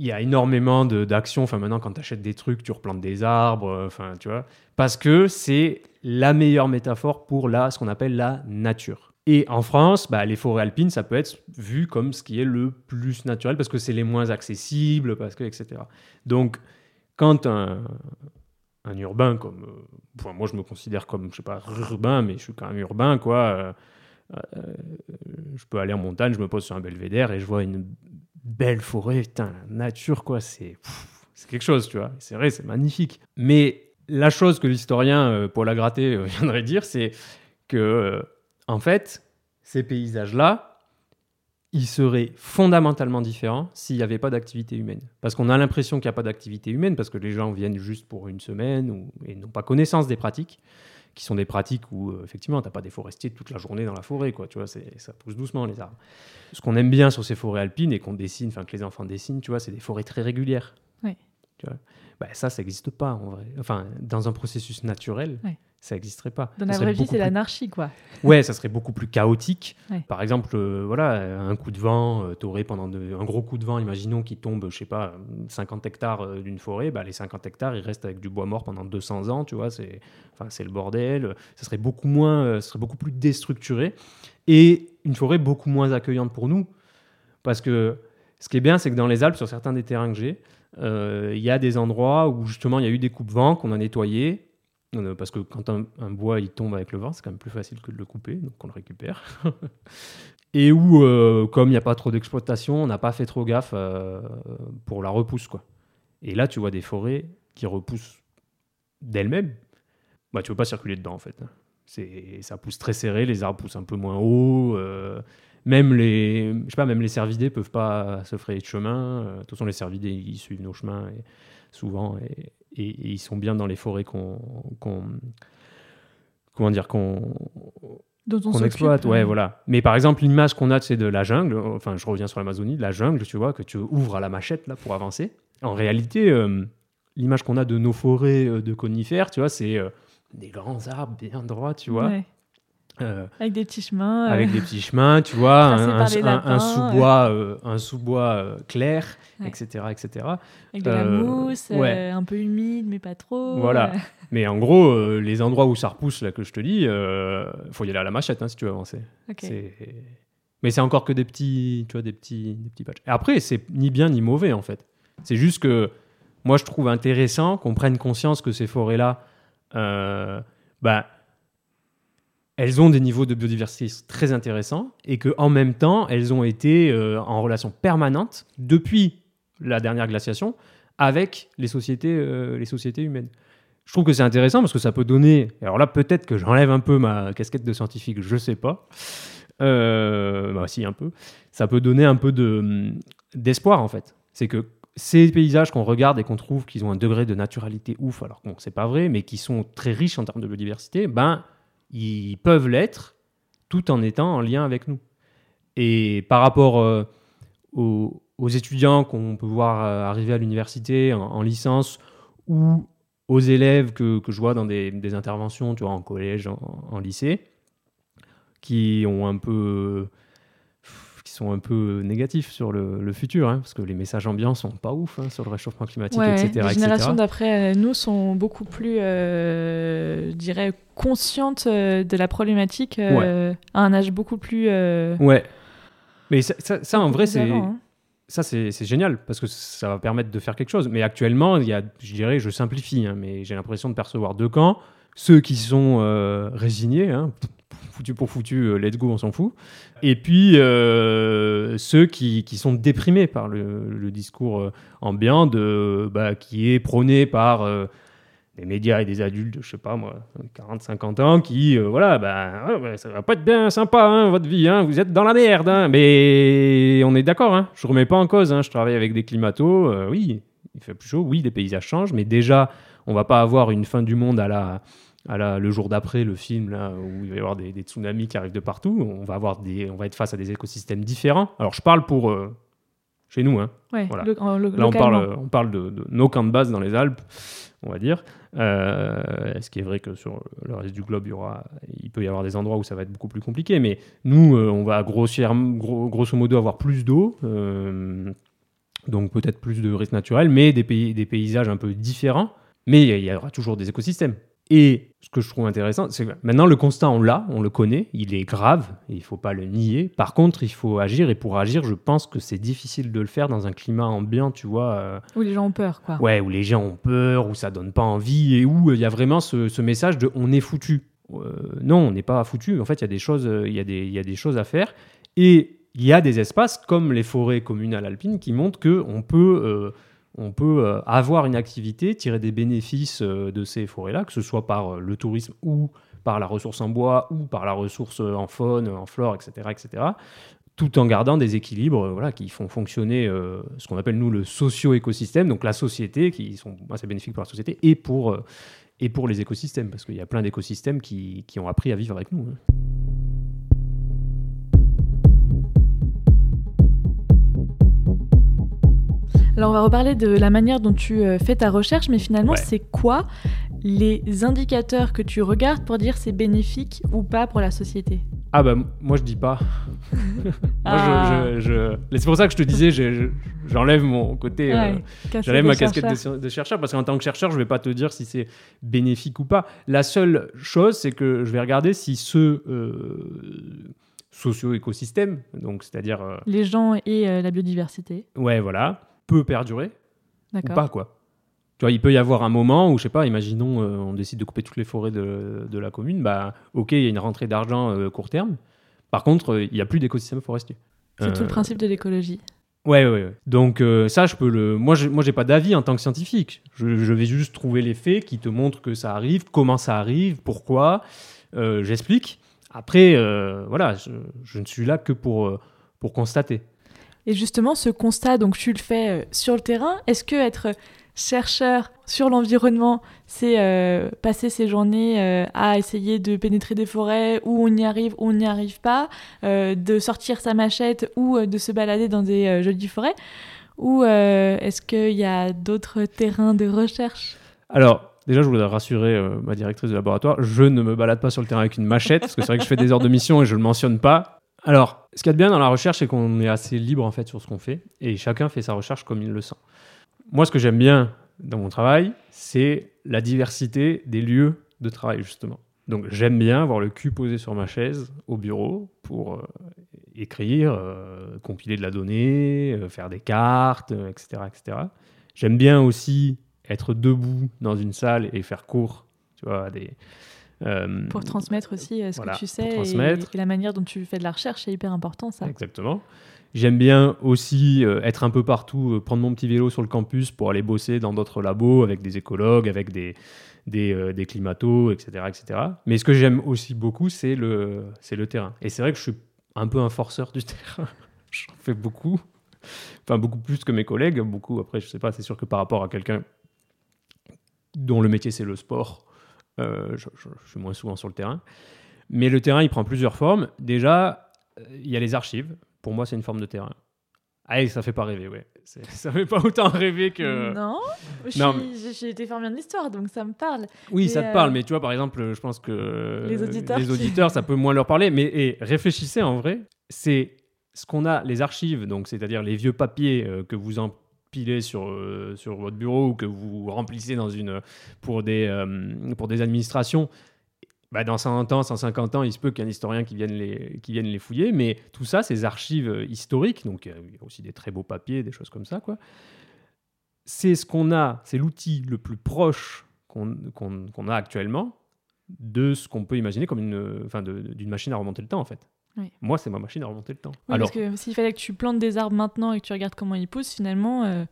il y a énormément d'actions. Enfin, maintenant, quand tu achètes des trucs, tu replantes des arbres. Euh, enfin, tu vois. Parce que c'est la meilleure métaphore pour la, ce qu'on appelle la nature. Et en France, bah, les forêts alpines, ça peut être vu comme ce qui est le plus naturel parce que c'est les moins accessibles, parce que, etc. Donc, quand un, un urbain comme. Euh, moi, je me considère comme, je sais pas, urbain, mais je suis quand même urbain, quoi. Euh, je peux aller en montagne, je me pose sur un belvédère et je vois une belle forêt, putain, nature, quoi, c'est quelque chose, tu vois. C'est vrai, c'est magnifique. Mais la chose que l'historien euh, Paul Agraté euh, <laughs> viendrait dire, c'est que, euh, en fait, ces paysages-là, ils seraient fondamentalement différents s'il n'y avait pas d'activité humaine. Parce qu'on a l'impression qu'il n'y a pas d'activité humaine, parce que les gens viennent juste pour une semaine et n'ont pas connaissance des pratiques qui sont des pratiques où, euh, effectivement, tu n'as pas des forestiers toute la journée dans la forêt, quoi, tu vois, ça pousse doucement, les arbres. Ce qu'on aime bien sur ces forêts alpines et qu'on dessine, enfin, que les enfants dessinent, tu vois, c'est des forêts très régulières. Oui. Tu vois? Bah, ça, ça n'existe pas, en vrai. Enfin, dans un processus naturel, ça n'existerait pas. Dans la vraie vie, c'est l'anarchie, quoi. Ouais, ça serait beaucoup plus chaotique. Par exemple, euh, voilà, un coup de vent, euh, tu aurais pendant un gros coup de vent, imaginons qu'il tombe, je sais pas, 50 hectares euh, d'une forêt, bah, les 50 hectares, ils restent avec du bois mort pendant 200 ans, tu vois, c'est enfin, le bordel. Ça serait beaucoup moins, ça serait beaucoup plus déstructuré et une forêt beaucoup moins accueillante pour nous. Parce que ce qui est bien, c'est que dans les Alpes, sur certains des terrains que j'ai, il y a des endroits où justement il y a eu des coupes vent qu'on a nettoyés parce que quand un, bois il tombe avec le vent, c'est quand même plus facile que de le couper, donc on le récupère. <laughs> et où, euh, comme il n'y a pas trop d'exploitation, on n'a pas fait trop gaffe euh, pour la repousse. Quoi. Et là, tu vois des forêts qui repoussent d'elles-mêmes. Bah, tu ne veux pas circuler dedans, en fait. C'est, ça pousse très serré, les arbres poussent un peu moins haut. Euh, même les, je sais pas, même les cervidés peuvent pas se frayer de chemin. de toute façon, les cervidés, ils suivent nos chemins souvent. Et, ils sont bien dans les forêts qu'on comment dire qu'on qu'on exploite. Ouais, voilà. Mais par exemple l'image qu'on a c'est de la jungle. Enfin je reviens sur l'Amazonie. La jungle tu vois que tu ouvres à la machette là pour avancer. En réalité euh, l'image qu'on a de nos forêts euh, de conifères tu vois c'est euh, des grands arbres bien droits tu vois euh, avec des petits chemins. Euh, avec des petits chemins, tu vois, <laughs> un, sous-bois un sous-bois euh, clair, etc., etc. Avec de la mousse, un peu humide, mais pas trop. Voilà. <laughs> mais en gros, les endroits où ça repousse, là, que je te dis, il faut y aller à la machette hein, si tu veux avancer. Mais c'est encore que des petits, tu vois, des petits, des petits patchs. Et après, c'est ni bien ni mauvais, en fait. C'est juste que moi, je trouve intéressant qu'on prenne conscience que ces forêts-là, bah, elles ont des niveaux de biodiversité très intéressants et qu'en même temps, elles ont été euh, en relation permanente depuis la dernière glaciation avec les sociétés, euh, les sociétés humaines. Je trouve que c'est intéressant parce que ça peut donner. Alors là, peut-être que j'enlève un peu ma casquette de scientifique, je sais pas. Euh, bah, si, un peu. Ça peut donner un peu de, d'espoir en fait. C'est que ces paysages qu'on regarde et qu'on trouve qu'ils ont un degré de naturalité ouf, alors bon, c'est pas vrai, mais qui sont très riches en termes de biodiversité, ben ils peuvent l'être tout en étant en lien avec nous. Et par rapport euh, aux, étudiants qu'on peut voir euh, arriver à l'université en, licence ou aux élèves que, je vois dans des, interventions, tu vois, en collège, en, lycée, qui ont un peu sont un peu négatifs sur le, le futur, hein, parce que les messages ambiants sont pas ouf hein, sur le réchauffement climatique, Ouais, etc. les générations d'après euh, nous sont beaucoup plus, euh, je dirais, conscientes euh, de la problématique euh, à un âge beaucoup plus. euh, Ouais. Mais ça, ça- ça, en vrai, c'est hein. ça c'est génial parce que ça va permettre de faire quelque chose. Mais actuellement, il y a, je dirais, je simplifie, mais j'ai l'impression de percevoir deux camps. Ceux qui sont euh, résignés, hein, foutu pour foutu, euh, let's go, on s'en fout. Et puis euh, ceux qui, sont déprimés par le, discours euh, ambiant de, bah, qui est prôné par euh, des médias et des adultes, je sais pas moi, 40-50 ans, qui, voilà, bah, ouais, ça va pas être bien sympa, hein, votre vie, hein, vous êtes dans la merde. hein. Mais on est d'accord, hein, je remets pas en cause, je travaille avec des climatos, oui, il fait plus chaud, oui, les paysages changent, mais déjà, on va pas avoir une fin du monde à la, à la, le jour d'après, le film, là, où il va y avoir des, des tsunamis qui arrivent de partout, on va, avoir des, on va être face à des écosystèmes différents. Alors, je parle pour euh, chez nous, hein, Ouais, Voilà. Là, on parle, on parle de, de nos camps de base dans les Alpes, on va dire. Euh, ce qui est vrai que sur le reste du globe, il, y aura, il peut y avoir des endroits où ça va être beaucoup plus compliqué. Mais nous, euh, on va gros- grosso modo avoir plus d'eau, donc peut-être plus de risques naturels, mais des, pays, des paysages un peu différents. Mais il y aura toujours des écosystèmes. Et ce que je trouve intéressant, c'est que maintenant le constat, on l'a, on le connaît, il est grave, il ne faut pas le nier. Par contre, il faut agir, et pour agir, je pense que c'est difficile de le faire dans un climat ambiant, tu vois. euh, Où les gens ont peur, quoi. Ouais, où les gens ont peur, où ça donne pas envie, et où euh, il y a vraiment ce, ce message de on est foutu. Euh, non, on n'est pas foutu. En fait, il y a des choses, euh, il y a des, il y a des choses à faire, et il y a des espaces comme les forêts communales alpines qui montrent que on peut, euh, on peut euh, avoir une activité, tirer des bénéfices euh, de ces forêts-là, que ce soit par euh, le tourisme ou par la ressource en bois ou par la ressource en faune, en flore, etc., etc tout en gardant des équilibres qui font fonctionner ce qu'on appelle nous le socio-écosystème, donc la société, qui sont assez bénéfiques pour la société et pour, et pour les écosystèmes, parce qu'il y a plein d'écosystèmes qui, qui ont appris à vivre avec nous. hein. Alors on va reparler de la manière dont tu euh, fais ta recherche, mais finalement Ouais. c'est quoi les indicateurs que tu regardes pour dire c'est bénéfique ou pas pour la société? Ah bah moi je dis pas. <laughs> Ah. je, je- je- C'est pour ça que je te disais, j'enlève mon côté... euh, Ouais, J'enlève ma casquette chercheurs. de, de chercheur parce qu'en tant que chercheur, je vais pas te dire si c'est bénéfique ou pas. La seule chose, c'est que je vais regarder si ce euh, socio-écosystème, donc c'est-à-dire, euh, Les gens et la biodiversité, ouais, voilà, peut perdurer ou pas, quoi. Tu vois, il peut y avoir un moment où, je sais pas, imaginons, euh, on décide de couper toutes les forêts de, de la commune, bah, ok, il y a une rentrée d'argent euh, court terme. Par contre, euh, il n'y a plus d'écosystème forestier. C'est tout Euh, le principe de l'écologie. Ouais, ouais, ouais. Donc euh, ça, je peux le. Moi, je, moi, j'ai pas d'avis en tant que scientifique. Je, je vais juste trouver les faits qui te montrent que ça arrive, comment ça arrive, pourquoi. Euh, J'explique. Après, euh, voilà, je, je ne suis là que pour euh, pour constater. Et justement, ce constat, donc tu le fais euh, sur le terrain. Est-ce que être chercheur sur l'environnement, c'est euh, passer ses journées euh, à essayer de pénétrer des forêts où on y arrive, où on n'y arrive pas, de sortir sa machette ou de se balader dans des jolies forêts? Ou est-ce qu'il y a d'autres terrains de recherche? Alors. Déjà, je voudrais rassurer ma directrice de laboratoire. Je ne me balade pas sur le terrain avec une machette, parce que c'est vrai que je fais des heures de mission et je ne le mentionne pas. Alors, ce qu'il y a de bien dans la recherche, c'est qu'on est assez libre en fait sur ce qu'on fait, et chacun fait sa recherche comme il le sent. Moi, ce que j'aime bien dans mon travail, c'est la diversité des lieux de travail, justement. Donc, j'aime bien avoir le cul posé sur ma chaise au bureau pour euh, écrire, euh, compiler de la donnée, euh, faire des cartes, etc., etc. J'aime bien aussi être debout dans une salle et faire cours, tu vois, des... euh, Pour transmettre aussi euh, ce Voilà, que tu sais et, la manière dont tu fais de la recherche, c'est hyper important ça. Exactement. J'aime bien aussi euh, être un peu partout, euh, prendre mon petit vélo sur le campus pour aller bosser dans d'autres labos avec des écologues, avec des, des, euh, des climatos, etc., etc. Mais ce que j'aime aussi beaucoup, c'est le, c'est le terrain. Et c'est vrai que je suis un peu un forceur du <laughs> terrain. J'en fais beaucoup. Enfin, beaucoup plus que mes collègues. Beaucoup, après, je sais pas, c'est sûr que par rapport à quelqu'un dont le métier c'est le sport, je, je- je suis moins souvent sur le terrain. Mais le terrain, il prend plusieurs formes. Déjà, euh, il y a les archives. Pour moi, c'est une forme de terrain. Ah, ça fait pas rêver, ouais. <laughs> Ça fait pas autant rêver que. Non, j'ai été formée en histoire, donc ça me parle. Oui, ça te euh, parle, mais tu vois, par exemple, je pense que Les auditeurs les auditeurs, ça peut moins leur parler. Mais et, réfléchissez en vrai, c'est ce qu'on a, les archives, donc c'est-à-dire les vieux papiers euh, que vous empilez sur, euh, sur votre bureau ou que vous remplissez dans une, pour, des, euh, pour des administrations. Bah, dans 100 ans, 150 ans, il se peut qu'un historien qui vienne, les, qui vienne les fouiller, mais tout ça, ces archives historiques, donc euh, il y a aussi des très beaux papiers, des choses comme ça. C'est ce qu'on a, c'est l'outil le plus proche qu'on qu'on- qu'on a actuellement de ce qu'on peut imaginer comme une, enfin, d'une machine à remonter le temps, en fait. Oui. Moi, c'est ma machine à remonter le temps. Oui, Alors, parce que s'il fallait que tu plantes des arbres maintenant et que tu regardes comment ils poussent, finalement, euh,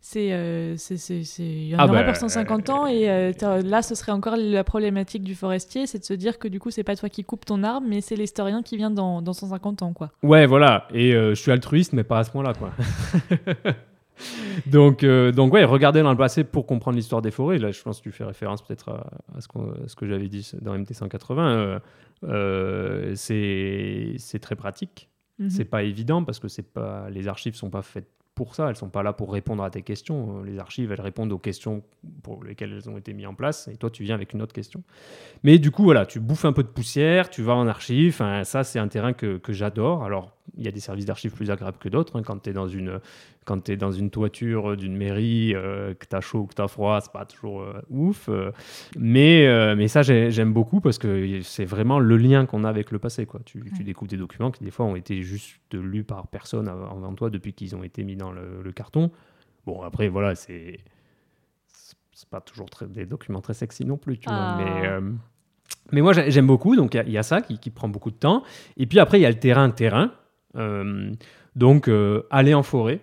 c'est, euh, c'est, c'est, c'est- il y en Ah aurait bah, pour 150 ans. Et euh, là, ce serait encore la problématique du forestier, c'est de se dire que du coup, c'est pas toi qui coupes ton arbre, mais c'est l'historien qui vient dans, dans 150 ans, quoi. Ouais, voilà. Et euh, je suis altruiste, mais pas à ce point-là, quoi. <laughs> <laughs> donc, euh, donc, ouais, regarder dans le passé pour comprendre l'histoire des forêts. Là, je pense que tu fais référence peut-être à, à ce, qu'on- à ce que j'avais dit dans MT 180. euh, euh, c'est très pratique. Mhm. C'est pas évident parce que c'est pas les archives sont pas faites pour ça. Elles sont pas là pour répondre à tes questions. Les archives, elles répondent aux questions pour lesquelles elles ont été mises en place. Et toi, tu viens avec une autre question. Mais du coup, voilà, tu bouffes un peu de poussière, tu vas en archive. Enfin, ça, c'est un terrain que, que j'adore. Alors, il y a des services d'archives plus agréables que d'autres. hein. Quand tu es dans une quand tu es dans une toiture d'une mairie, euh, que tu as chaud ou que tu as froid, c'est pas toujours euh, ouf. euh. mais, euh, mais ça, j'ai- j'aime beaucoup parce que c'est vraiment le lien qu'on a avec le passé. Quoi. Tu, tu Ouais. découvres des documents qui, des fois, ont été juste lus par personne avant toi depuis qu'ils ont été mis dans le, le carton. Bon, après, voilà, c'est. C'est pas toujours très- des documents très sexy non plus, tu Ah. vois. Mais, euh, mais moi, j'ai- j'aime beaucoup. Donc, il y a- il y, a ça qui, qui prend beaucoup de temps. Et puis après, il y a le terrain-terrain. Euh, donc, euh, aller en forêt.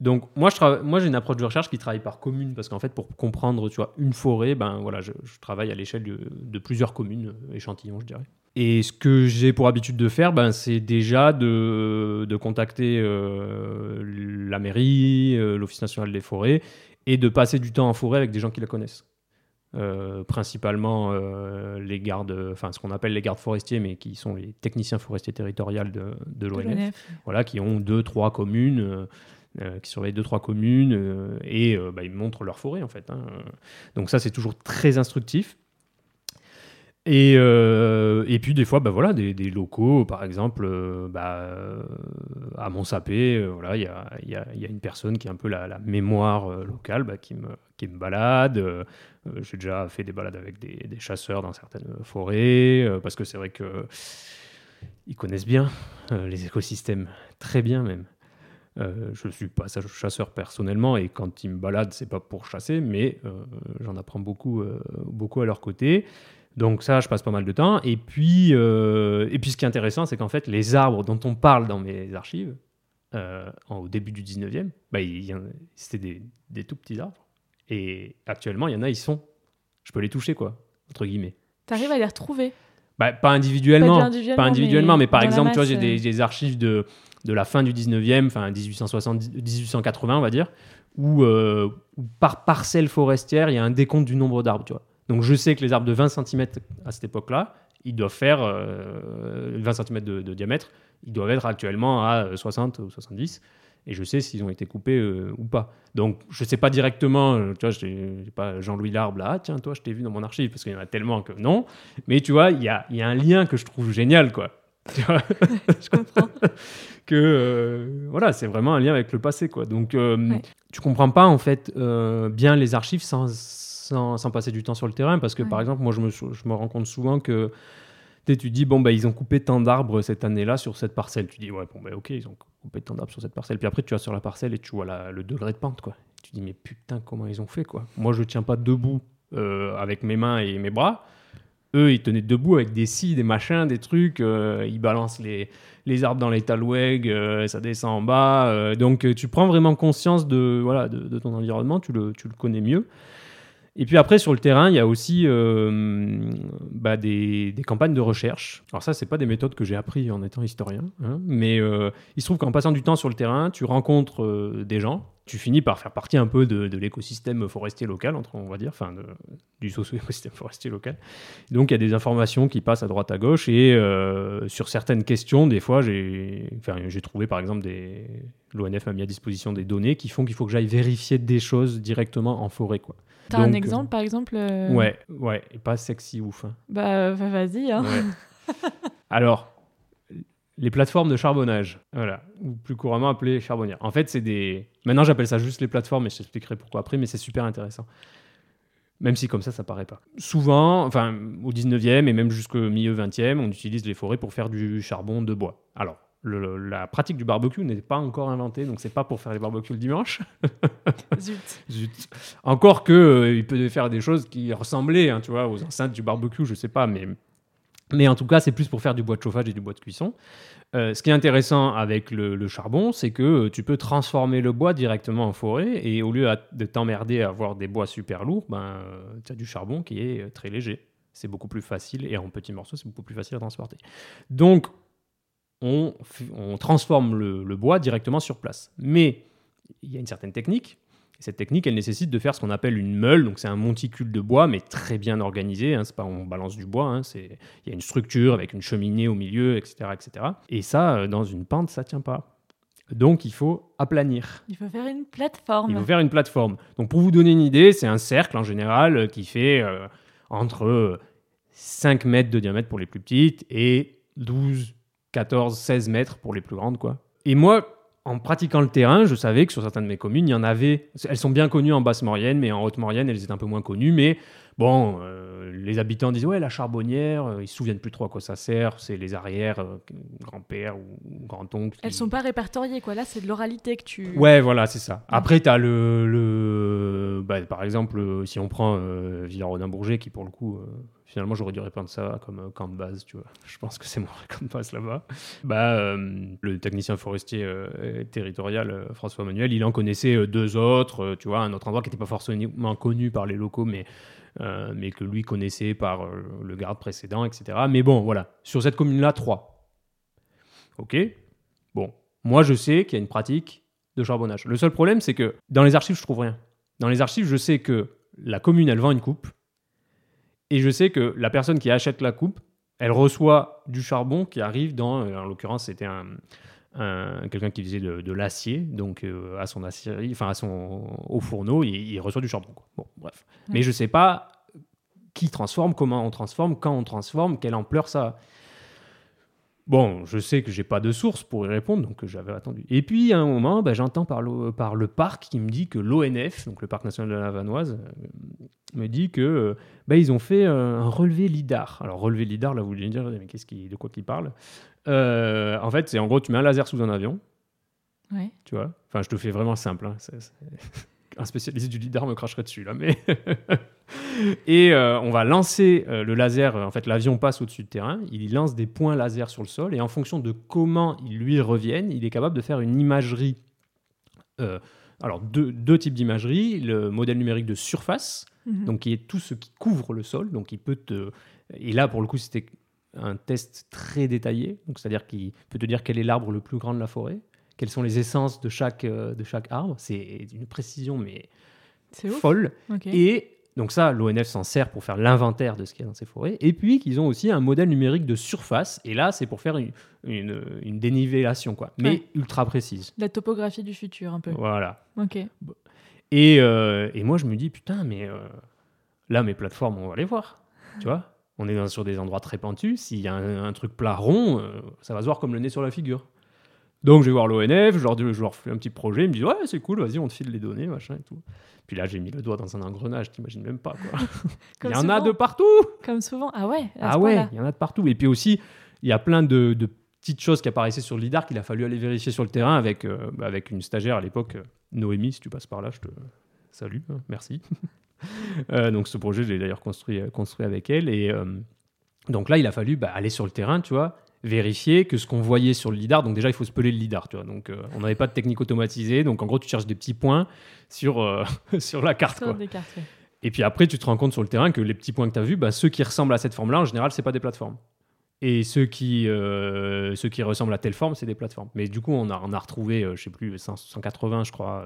Donc, moi, je moi, j'ai une approche de recherche qui travaille par commune parce qu'en fait, pour comprendre, tu vois, une forêt, ben voilà, je, je travaille à l'échelle de, de plusieurs communes, euh, échantillons, je dirais. Et ce que j'ai pour habitude de faire, ben, c'est déjà de, de contacter euh, la mairie, euh, l'Office national des forêts, et de passer du temps en forêt avec des gens qui la connaissent. Euh, principalement euh, les gardes, enfin ce qu'on appelle les gardes forestiers, mais qui sont les techniciens forestiers territoriaux de, de l'ONF. voilà, qui ont deux, trois communes, euh, qui surveillent deux, trois communes, euh, et euh, bah, ils montrent leur forêt, en fait. hein. Donc ça, c'est toujours très instructif. Et, et puis des fois, bah, voilà, des, locaux, par exemple, bah, à Montsapé, voilà, il y a, y, a, une personne qui a un peu la, mémoire locale qui, me, qui me balade. J'ai déjà fait des balades avec des, chasseurs dans certaines forêts, parce que c'est vrai que ils connaissent bien les écosystèmes, très bien même. Euh, je ne suis pas chasseur personnellement et quand ils me baladent, c'est pas pour chasser, mais euh, j'en apprends beaucoup, euh, beaucoup à leur côté. Donc ça, je passe pas mal de temps. Et puis, et puis ce qui est intéressant, c'est qu'en fait, les arbres dont on parle dans mes archives, au début du 19e, bah, c'était des, des tout petits arbres. Et actuellement, il y en a, ils sont... Je peux les toucher, quoi, entre guillemets. T'arrives à les retrouver? Bah, pas individuellement, Pas individuellement, pas individuellement, mais, mais par exemple, tu vois, masse, j'ai des, euh. des archives de, de la fin du 19e, enfin 1870, 1880, on va dire, où, euh, où par parcelle forestière, il y a un décompte du nombre d'arbres, tu vois. Donc je sais que les arbres de 20 cm à cette époque-là, ils doivent faire euh, 20 cm de, de diamètre, ils doivent être actuellement à 60 ou 70 et je sais s'ils ont été coupés euh, ou pas. Donc je sais pas directement, euh, tu vois, j'ai j'ai pas Jean-Louis Larbre là, ah tiens, toi je t'ai vu dans mon archive, parce qu'il y en a tellement que non, mais tu vois, il y a, y a un lien que je trouve génial, quoi. <laughs> Tu vois Je comprends. <laughs> que euh, voilà, c'est vraiment un lien avec le passé, quoi. Donc euh, Ouais. tu comprends pas en fait bien les archives sans, sans, sans passer du temps sur le terrain, parce que Ouais. par exemple, moi je me, je me rends compte souvent que tu dis bon bah ils ont coupé tant d'arbres cette année-là sur cette parcelle. Tu dis ouais bon bah ok ils ont coupé tant d'arbres sur cette parcelle. Puis après tu vas sur la parcelle et tu vois la- le degré de pente quoi. Tu dis mais putain comment ils ont fait quoi. Moi je tiens pas debout euh, avec mes mains et mes bras. Eux, ils tenaient debout avec des scies, des machins, des trucs. euh, ils balancent les, les arbres dans les talwegs, euh, ça descend en bas. euh, donc, tu prends vraiment conscience de, voilà, de, de ton environnement, tu le, tu le connais mieux. Et puis après, sur le terrain, il y a aussi euh, bah, des, des campagnes de recherche. Alors ça, c'est pas des méthodes que j'ai appris en étant historien, hein, mais euh, il se trouve qu'en passant du temps sur le terrain, tu rencontres euh, des gens tu finis par faire partie un peu de, l'écosystème forestier local, entre, on va dire, enfin du socio-écosystème <laughs> forestier local. Donc il y a des informations qui passent à droite à gauche et euh, sur certaines questions, des fois, j'ai enfin, trouvé par exemple des. L'ONF m'a mis à disposition des données qui font qu'il faut que j'aille vérifier des choses directement en forêt. Quoi. T'as un exemple par exemple euh, Ouais, ouais, et pas sexy ouf. Hein. Bah vas-y. Hein. <laughs> Alors, les plateformes de charbonnage, voilà, ou plus couramment appelées charbonnières. En fait, c'est des. Maintenant, j'appelle ça juste les plateformes, et je t'expliquerai pourquoi après, mais c'est super intéressant. Même si comme ça, ça paraît pas. Souvent, enfin, au 19e et même jusqu'au milieu 20e, on utilise les forêts pour faire du charbon de bois. Alors, la pratique du barbecue n'est pas encore inventée, donc c'est pas pour faire les barbecues le dimanche. <laughs> Zut. Zut. Encore que euh, il peut faire des choses qui ressemblaient, hein, tu vois, aux enceintes du barbecue, je sais pas, mais mais en tout cas, c'est plus pour faire du bois de chauffage et du bois de cuisson. Euh, ce qui est intéressant avec le, charbon, c'est que euh, tu peux transformer le bois directement en forêt et au lieu de t'emmerder à avoir des bois super lourds, ben, euh, tu as du charbon qui est très léger. C'est beaucoup plus facile et en petits morceaux, c'est beaucoup plus facile à transporter. Donc, on, transforme le, bois directement sur place. Mais il y a une certaine technique cette technique, elle nécessite de faire ce qu'on appelle une meule. Donc, c'est un monticule de bois, mais très bien organisé. Hein. C'est pas on balance du bois. Hein. C'est il y a une structure avec une cheminée au milieu, etc., etc. Et ça, euh, dans une pente, ça tient pas. Donc, il faut aplanir. Il faut faire une plateforme. Il faut faire une plateforme. Donc, pour vous donner une idée, c'est un cercle en général euh, qui fait euh, entre 5 mètres de diamètre pour les plus petites et 12, 14, 16 mètres pour les plus grandes, quoi. Et moi, en pratiquant le terrain, je savais que sur certaines de mes communes, il y en avait. Elles sont bien connues en basse Maurienne, mais en haute Maurienne, elles étaient un peu moins connues. Mais bon, euh, les habitants disent ouais, la charbonnière, euh, ils se souviennent plus trop à quoi ça sert. C'est les arrières, euh, grand-père ou grand-oncle. Elles sont pas répertoriées, quoi. Là, c'est de l'oralité que tu. Ouais, voilà, c'est ça. Après, tu as le. le... Bah, par exemple, si on prend Villarodin-Bourget, qui pour le coup finalement, j'aurais dû répondre ça comme euh, camp de base, tu vois. <laughs> Je pense que c'est mon camp de base là-bas. Bah, euh, le technicien forestier euh, territorial, François Manuel, il en connaissait deux autres, tu vois, un autre endroit qui n'était pas forcément connu par les locaux, mais, mais que lui connaissait par le garde précédent, etc. Mais bon, voilà. Sur cette commune-là, trois. OK Bon. Moi, je sais qu'il y a une pratique de charbonnage. Le seul problème, c'est que dans les archives, je trouve rien. Dans les archives, je sais que la commune, elle vend une coupe et je sais que la personne qui achète la coupe, elle reçoit du charbon qui arrive dans, euh, en l'occurrence, c'était un, quelqu'un qui faisait de, l'acier, donc euh, à son aciérie, enfin à son au fourneau, il, il reçoit du charbon. Bon, bref. Mais je sais pas qui transforme, comment on transforme, quand on transforme, quelle ampleur ça. Bon, je sais que j'ai pas de source pour y répondre, donc euh, j'avais attendu. Et puis à un moment, bah, j'entends par le, par le parc qui me dit que l'ONF, donc le parc national de la Vanoise, euh, me dit que euh, bah, ils ont fait un relevé lidar. Alors relevé lidar, là vous voulez dire, mais qu'est-ce qui, de quoi qu'il parle En fait, c'est en gros, tu mets un laser sous un avion. Ouais. Tu vois? Enfin, je te fais vraiment simple. Hein, <laughs> un spécialiste du lidar me cracherait dessus là, mais <laughs> <laughs> et euh, on va lancer euh, le laser. En fait, l'avion passe au-dessus du terrain. Il lance des points laser sur le sol et en fonction de comment ils lui reviennent, il est capable de faire une imagerie. Euh, alors deux, deux types d'imagerie le modèle numérique de surface, mhm. donc qui est tout ce qui couvre le sol. Donc il peut te et là pour le coup c'était un test très détaillé. Donc c'est-à-dire qu'il peut te dire quel est l'arbre le plus grand de la forêt quelles sont les essences de chaque, euh, de chaque arbre. C'est une précision, mais folle. Et donc ça, l'ONF s'en sert pour faire l'inventaire de ce qu'il y a dans ces forêts. Et puis qu'ils ont aussi un modèle numérique de surface. Et là, c'est pour faire une, une, dénivellation, quoi. Mais ultra précise. La topographie du futur, un peu. Voilà. Ok. Et, euh, et moi, je me dis, putain, mais euh, là, mes plateformes, on va les voir. Tu vois? On est sur des endroits très pentus. S'il y a un, truc plat rond, ça va se voir comme le nez sur la figure. Donc je vais voir l'ONF, je leur, je leur fais un petit projet, ils me disent ouais c'est cool, vas-y on te file les données, machin et tout. Puis là j'ai mis le doigt dans un engrenage, t'imagines même pas quoi. <laughs> il y en a de partout Comme souvent, ah ouais Ah ouais, il y en a de partout. Et puis aussi, il y a plein de, petites choses qui apparaissaient sur le LIDAR qu'il a fallu aller vérifier sur le terrain avec, euh, avec une stagiaire à l'époque, euh, Noémie, si tu passes par là, je te salue, hein, merci. <laughs> Euh, donc ce projet, je l'ai d'ailleurs construit, construit avec elle. Et donc là, il a fallu bah, aller sur le terrain, tu vois, vérifier que ce qu'on voyait sur le lidar, donc déjà il faut se peler le lidar, tu vois. Donc euh, on n'avait pas de technique automatisée, donc en gros tu cherches des petits points sur, euh, <laughs> sur la carte. quoi. Et puis après tu te rends compte sur le terrain que les petits points que tu as vus, bah, ceux qui ressemblent à cette forme-là, en général, c'est pas des plateformes. Et ceux qui, euh, ceux qui ressemblent à telle forme, c'est des plateformes. Mais du coup, on a, on a retrouvé, je sais plus, 180, je crois,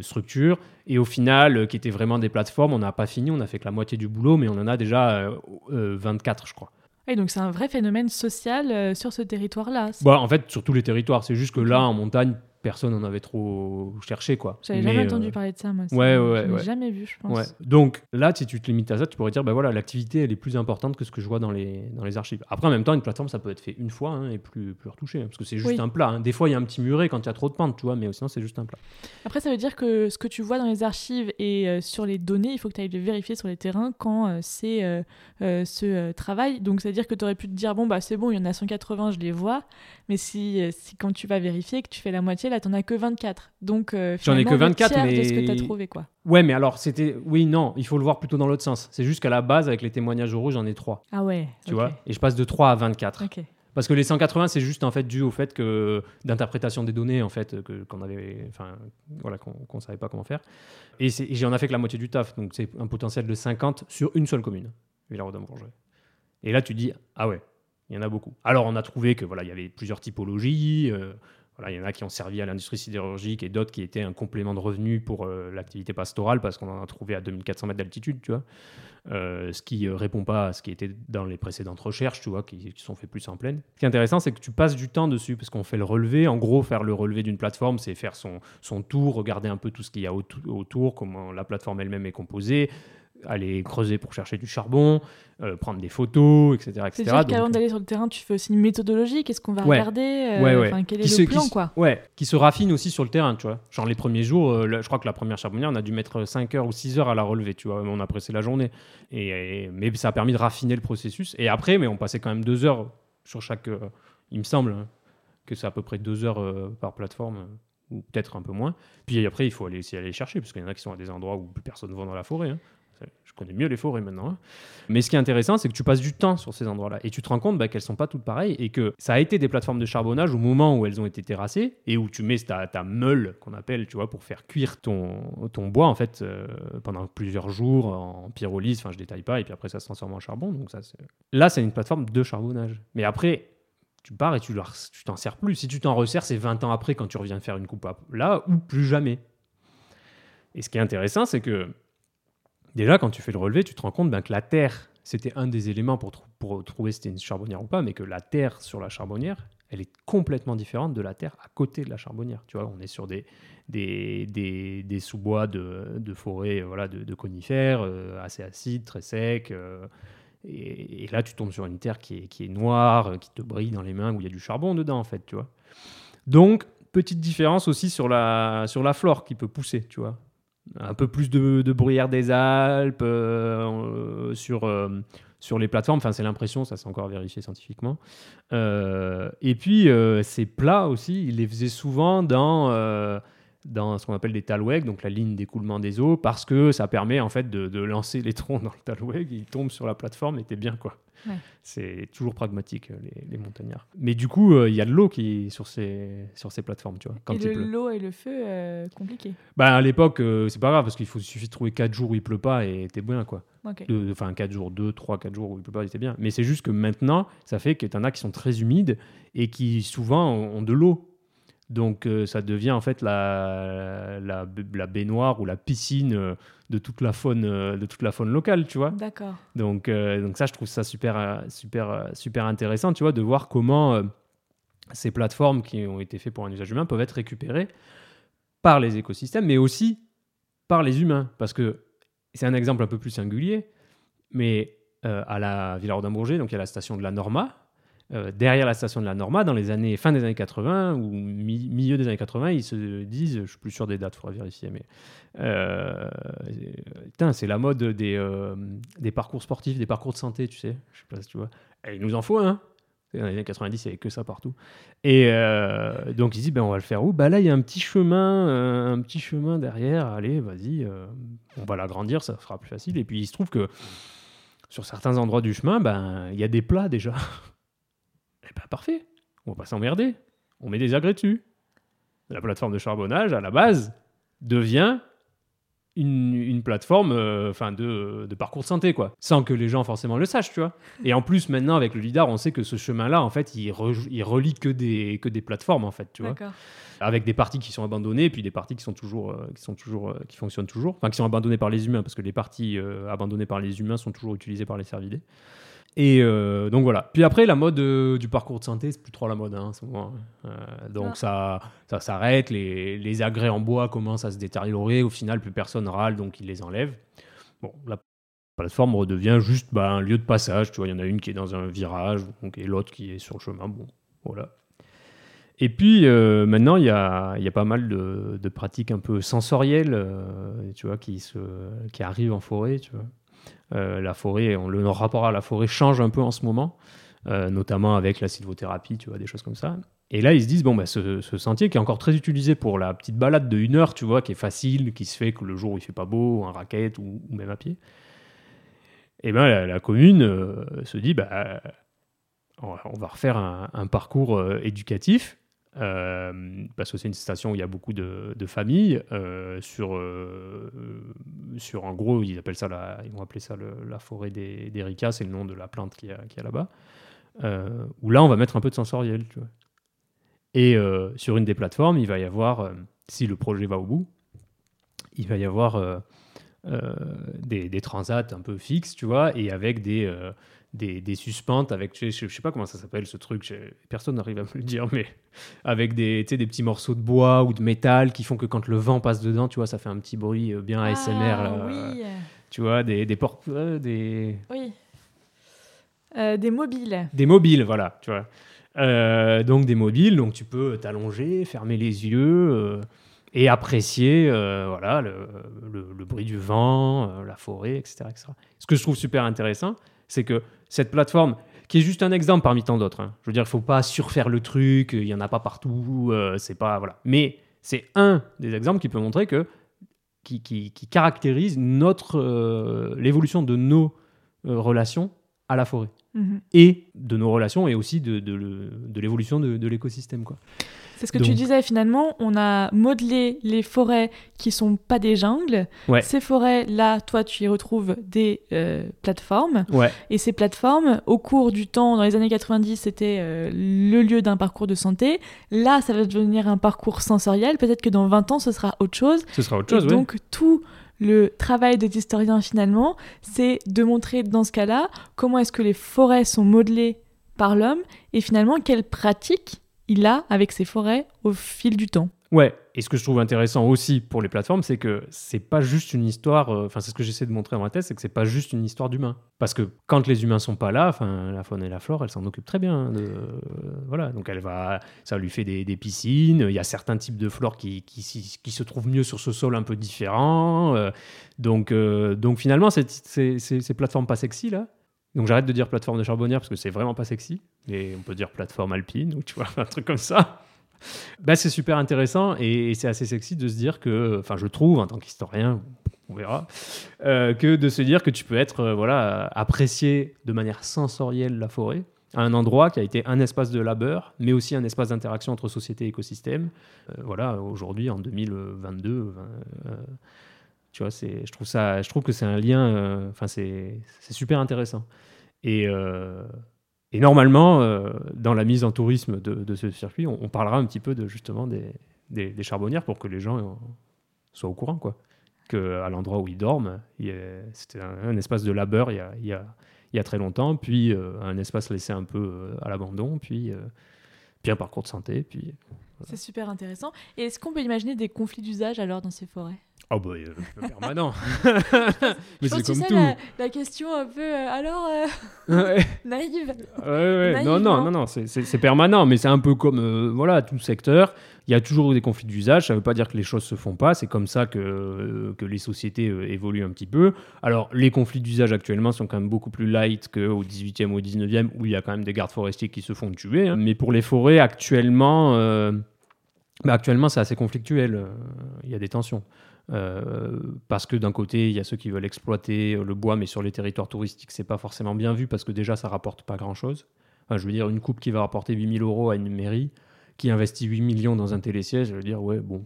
structures. Et au final, qui étaient vraiment des plateformes, on n'a pas fini, on a fait que la moitié du boulot, mais on en a déjà euh, euh, 24, je crois. Et donc c'est un vrai phénomène social euh, sur ce territoire-là. Bah, en fait, sur tous les territoires. C'est juste que là, en montagne, personne n'en avait trop cherché, quoi. J'avais Mais, jamais euh, entendu parler de ça, moi. c'est- ouais, ouais, jamais vu, je pense. Ouais. Donc là, si tu te limites à ça, tu pourrais dire, ben voilà, l'activité, elle est plus importante que ce que je vois dans les, dans les archives. Après, en même temps, une plateforme, ça peut être fait une fois hein, et plus, plus retouché, hein, parce que c'est juste Oui. un plat. hein. Des fois, il y a un petit muret quand il y a trop de pente, tu vois, mais sinon, c'est juste un plat. Après, ça veut dire que ce que tu vois dans les archives et euh, sur les données, il faut que tu ailles le vérifier sur les terrains quand euh, c'est ce travail. Donc, ça veut dire que tu aurais pu te dire, bon, bah c'est bon, il y en a 180, je les vois. Mais si, si quand tu vas vérifier, que tu fais la moitié, là, tu as que 24. Donc, euh, J'en ai que le 24, tiers de ce que mais- tu as trouvé, quoi. Ouais, mais alors, c'était. Oui, non, il faut le voir plutôt dans l'autre sens. C'est juste qu'à la base, avec les témoignages oraux, j'en ai 3, Ah ouais. tu vois, et je passe de 3 à 24. Ok. Parce que les 180, c'est juste en fait dû au fait que d'interprétation des données en fait que qu'on avait, enfin voilà qu'on savait pas comment faire. Et, et j'en ai fait que la moitié du taf, donc c'est un potentiel de 50 sur une seule commune, Villerodon-Bourget. Et là tu dis ah ouais, il y en a beaucoup. Alors on a trouvé que voilà il y avait plusieurs typologies. euh, il y en a qui ont servi à l'industrie sidérurgique et d'autres qui étaient un complément de revenu pour euh, l'activité pastorale parce qu'on en a trouvé à 2400 mètres d'altitude, tu vois. Euh, ce qui euh, répond pas à ce qui était dans les précédentes recherches, tu vois, qui, sont faites plus en plaine. Ce qui est intéressant, c'est que tu passes du temps dessus parce qu'on fait le relevé. En gros, faire le relevé d'une plateforme, c'est faire son, son tour, regarder un peu tout ce qu'il y a autou- autour, comment la plateforme elle-même est composée, aller creuser pour chercher du charbon, euh, prendre des photos, etc. etc. C'est-à-dire qu'avant d'aller sur le terrain, tu fais aussi une méthodologie. Qu'est-ce qu'on va Ouais. regarder euh, Ouais, ouais. Quel est Qui le se- plan, qui quoi? Ouais, qui se raffine aussi sur le terrain, tu vois. Genre les premiers jours, euh, là, je crois que la première charbonnière, on a dû mettre 5 heures ou 6 heures à la relever, tu vois. On a pressé la journée. Et, et- mais ça a permis de raffiner le processus. Et après, mais on passait quand même 2 heures sur chaque. euh, il me semble hein, que c'est à peu près 2 heures euh, par plateforme, euh, ou peut-être un peu moins. Puis après, il faut aller, aussi aller chercher, parce qu'il y en a qui sont à des endroits où plus personne ne va dans la forêt. hein. Connais mieux les forêts maintenant. hein. Mais ce qui est intéressant, c'est que tu passes du temps sur ces endroits-là et tu te rends compte bah, qu'elles sont pas toutes pareilles et que ça a été des plateformes de charbonnage au moment où elles ont été terrassées et où tu mets ta, meule qu'on appelle, tu vois, pour faire cuire ton, bois en fait euh, pendant plusieurs jours en pyrolyse. Enfin, je détaille pas et puis après ça se transforme en charbon. Donc ça, là, c'est une plateforme de charbonnage. Mais après. Tu pars et tu t'en sers plus. Si tu t'en resserres, c'est 20 ans après quand tu reviens faire une coupe là ou plus jamais. Et ce qui est intéressant, c'est que déjà, quand tu fais le relevé, tu te rends compte ben, que la terre, c'était un des éléments pour, trou- pour trouver si c'était une charbonnière ou pas, mais que la terre sur la charbonnière, elle est complètement différente de la terre à côté de la charbonnière. Tu vois, on est sur des, sous-bois de, de forêt voilà, de, conifères, euh, assez acides, très secs. euh, et, là, tu tombes sur une terre qui est, noire, euh, qui te brille dans les mains, où il y a du charbon dedans, en fait, tu vois. Donc, petite différence aussi sur la, sur la flore qui peut pousser, tu vois un peu plus de, de bruyère des Alpes euh, euh, sur, euh, sur les plateformes. Enfin, c'est l'impression, ça c'est encore vérifié scientifiquement. Et puis, ces plats aussi, ils les faisaient souvent dans, dans ce qu'on appelle des talwegs, donc la ligne d'écoulement des eaux, parce que ça permet en fait de, de lancer les <laughs> troncs dans le talweg, ils tombent sur la plateforme et t'es bien quoi. Ouais. C'est toujours pragmatique, les, les montagnards. Mais du coup, euh, il y a de l'eau qui est sur ces, sur ces plateformes, tu vois, quand Et le- l'eau et le feu, euh, compliqué. Bah, à l'époque, euh, c'est pas grave parce qu'il faut- suffit de trouver 4 jours où il pleut pas et t'es bien quoi. Enfin, 4 jours, 2, 3, 4 jours où il pleut pas et t'es bien. Mais c'est juste que maintenant, ça fait que t'en as qui sont très humides et qui souvent ont ont de l'eau. Donc euh, ça devient en fait la, la, la baignoire ou la piscine euh, de toute la faune, euh, de toute la faune locale, tu vois. D'accord. Donc, euh, donc ça, je trouve ça super, super, super intéressant, tu vois, de voir comment euh, ces plateformes qui ont été faites pour un usage humain peuvent être récupérées par les écosystèmes, mais aussi par les humains. Parce que c'est un exemple un peu plus singulier, mais à la Villa-Rodin-Bourget, donc il y a la station de la Norma. Euh, derrière la station de la Norma, dans les années fin des années 80 ou mi- milieu des années 80, ils se disent, je suis plus sûr des dates, faudra vérifier, mais euh, c'est la mode des, euh, des parcours sportifs, des parcours de santé, tu sais. Je sais pas si tu vois. Et il nous en faut un. Dans les années 90, il n'y avait que ça partout. Et euh, donc, ils disent, ben, on va le faire où? Bah là, il y a un petit chemin, un petit chemin derrière. Allez, vas-y, on va l'agrandir, ça sera plus facile. Et puis, il se trouve que sur certains endroits du chemin, ben, il y a des plats déjà. Et ben, parfait. On va pas s'emmerder. On met des agrès dessus. La plateforme de charbonnage, à la base, devient une, une plateforme euh, de, de parcours de santé, quoi, sans que les gens forcément le sachent, tu vois. Et en plus, maintenant, avec le LIDAR, on sait que ce chemin-là, en fait, il, re- il relie que des, que des plateformes, en fait, tu vois. Avec des parties qui sont abandonnées, puis des parties qui sont toujours, euh, qui sont toujours, euh, qui fonctionnent toujours, enfin, qui sont abandonnées par les humains, parce que les parties abandonnées par les humains sont toujours utilisées par les cervidés. Et euh, donc voilà. Puis après, la mode euh, du parcours de santé, c'est plus trop la mode hein, moment. Euh, donc Ah. ça, ça s'arrête, les, les agrès en bois commencent à se détériorer. Au final, plus personne râle, donc ils les enlèvent. Bon, la plateforme redevient juste bah, un lieu de passage. Tu vois, il y en a une qui est dans un virage, donc, et l'autre qui est sur le chemin. Bon, voilà. Et puis maintenant, il y a, y a pas mal de, de pratiques un peu sensorielles, tu vois, qui, se, qui arrivent en forêt, tu vois. Euh, la forêt, on, le rapport à la forêt change un peu en ce moment, euh, notamment avec la sylvothérapie, tu vois, des choses comme ça. Et là, ils se disent, bon, bah, ce, sentier qui est encore très utilisé pour la petite balade de une heure, tu vois, qui est facile, qui se fait que le jour où il fait pas beau, en raquette ou, même à pied, et ben la, commune euh, se dit, bah, on va- refaire un, parcours éducatif. Euh, parce que c'est une station où il y a beaucoup de, familles euh, sur, euh, sur en gros ils appellent ça ils vont appeler ça la forêt des, ricas c'est le nom de la plante qu'il y là-bas euh, où là on va mettre un peu de sensoriel tu vois. et sur une des plateformes il va y avoir si le projet va au bout il va y avoir des, des transats un peu fixes, tu vois, et avec des, des, des suspentes, avec, je, je- je sais pas comment ça s'appelle ce truc, je- personne n'arrive à me le dire, mais avec des, des petits morceaux de bois ou de métal qui font que quand le vent passe dedans, tu vois, ça fait un petit bruit euh, bien ASMR, là, Ah, oui. tu vois, des, des portes, euh, des, Oui. Euh, des mobiles. des mobiles, voilà, tu vois. Euh, donc des mobiles, donc tu peux t'allonger, fermer les yeux et apprécier euh, voilà, le, le- le bruit du vent, euh, la forêt, etc., etc. Ce que je trouve super intéressant, c'est que cette plateforme, qui est juste un exemple parmi tant d'autres, hein, je veux dire, il faut pas surfaire le truc, il y en a pas partout, euh, c'est pas voilà. Mais c'est un des exemples qui peut montrer que qui, qui- qui caractérise notre euh, l'évolution de nos euh, relations à la forêt Mhm. et de nos relations et aussi de, de, le- de l'évolution de, de l'écosystème. Quoi. C'est ce que Donc- tu disais finalement, on a modelé les forêts qui sont pas des jungles. Ouais. Ces forêts-là, toi, tu y retrouves des euh, plateformes. Ouais. Et ces plateformes, au cours du temps, dans les années 90, c'était euh, le lieu d'un parcours de santé. Là, ça va devenir un parcours sensoriel. Peut-être que dans 20 ans, ce sera autre chose. Ce sera autre chose, ouais. donc, tout le travail des historiens, finalement, c'est de montrer dans ce cas-là comment est-ce que les forêts sont modelées par l'homme et finalement quelles pratiques il a avec ces forêts au fil du temps. Ouais, et ce que je trouve intéressant aussi pour les plateformes, c'est que c'est pas juste une histoire, euh, enfin c'est ce que j'essaie de montrer dans ma thèse, c'est que c'est pas juste une histoire d'humains. Parce que quand les humains sont pas là, la faune et la flore, elle s'en occupe très bien. de, euh, voilà, donc elle va, ça lui fait des, piscines, il y a certains types de flore qui, qui, se trouvent mieux sur ce sol un peu différent. euh, donc, donc finalement, ces, ces plateformes pas sexy là, donc j'arrête de dire plateforme de charbonnière parce que c'est vraiment pas sexy, mais on peut dire plateforme alpine ou tu vois, <laughs> un truc comme ça. Bah, c'est super intéressant et, c'est assez sexy de se dire que, enfin, je trouve en tant qu'historien, on verra, euh, que de se dire que tu peux être, euh, voilà, apprécier de manière sensorielle la forêt un endroit qui a été un espace de labeur, mais aussi un espace d'interaction entre société et écosystème. Euh, voilà, aujourd'hui en 2022, vingt- euh, tu vois, je trouve que c'est un lien, euh, enfin, c'est, super intéressant. Et euh, normalement, euh, dans la mise en tourisme de, ce circuit, on, parlera un petit peu de justement des, charbonnières pour que les gens soient au courant, quoi. Que à l'endroit où ils dorment, c'était un, espace de labeur il y a, très longtemps, puis un espace laissé un peu à l'abandon, puis, puis un parcours de santé, C'est super intéressant. Et est-ce qu'on peut imaginer des conflits d'usage alors dans ces forêts? Oh bah euh, permanent. <laughs> Je Mais c'est comme sais, tout. la, la question un peu euh, alors euh, <laughs> <laughs> naïve. Ouais, ouais, non, non, non, non, c'est- permanent, mais c'est un peu comme euh, voilà tout secteur. Il y a toujours des conflits d'usage. Ça ne veut pas dire que les choses se font pas. C'est comme ça que, euh, que les sociétés euh, évoluent un petit peu. Alors, les conflits d'usage actuellement sont quand même beaucoup plus light qu'au 18e ou au 19e, où il y a quand même des gardes forestiers qui se font tuer. hein. Mais pour les forêts, actuellement, bah, actuellement c'est assez conflictuel. Il y a des tensions. Euh, parce que d'un côté, il y a ceux qui veulent exploiter euh, le bois, mais sur les territoires touristiques, c'est pas forcément bien vu parce que déjà, ça rapporte pas grand chose. Enfin, je veux dire, une coupe qui va rapporter 8000 euros à une mairie qui investit 8 millions dans un télésiège, je veux dire, ouais, bon,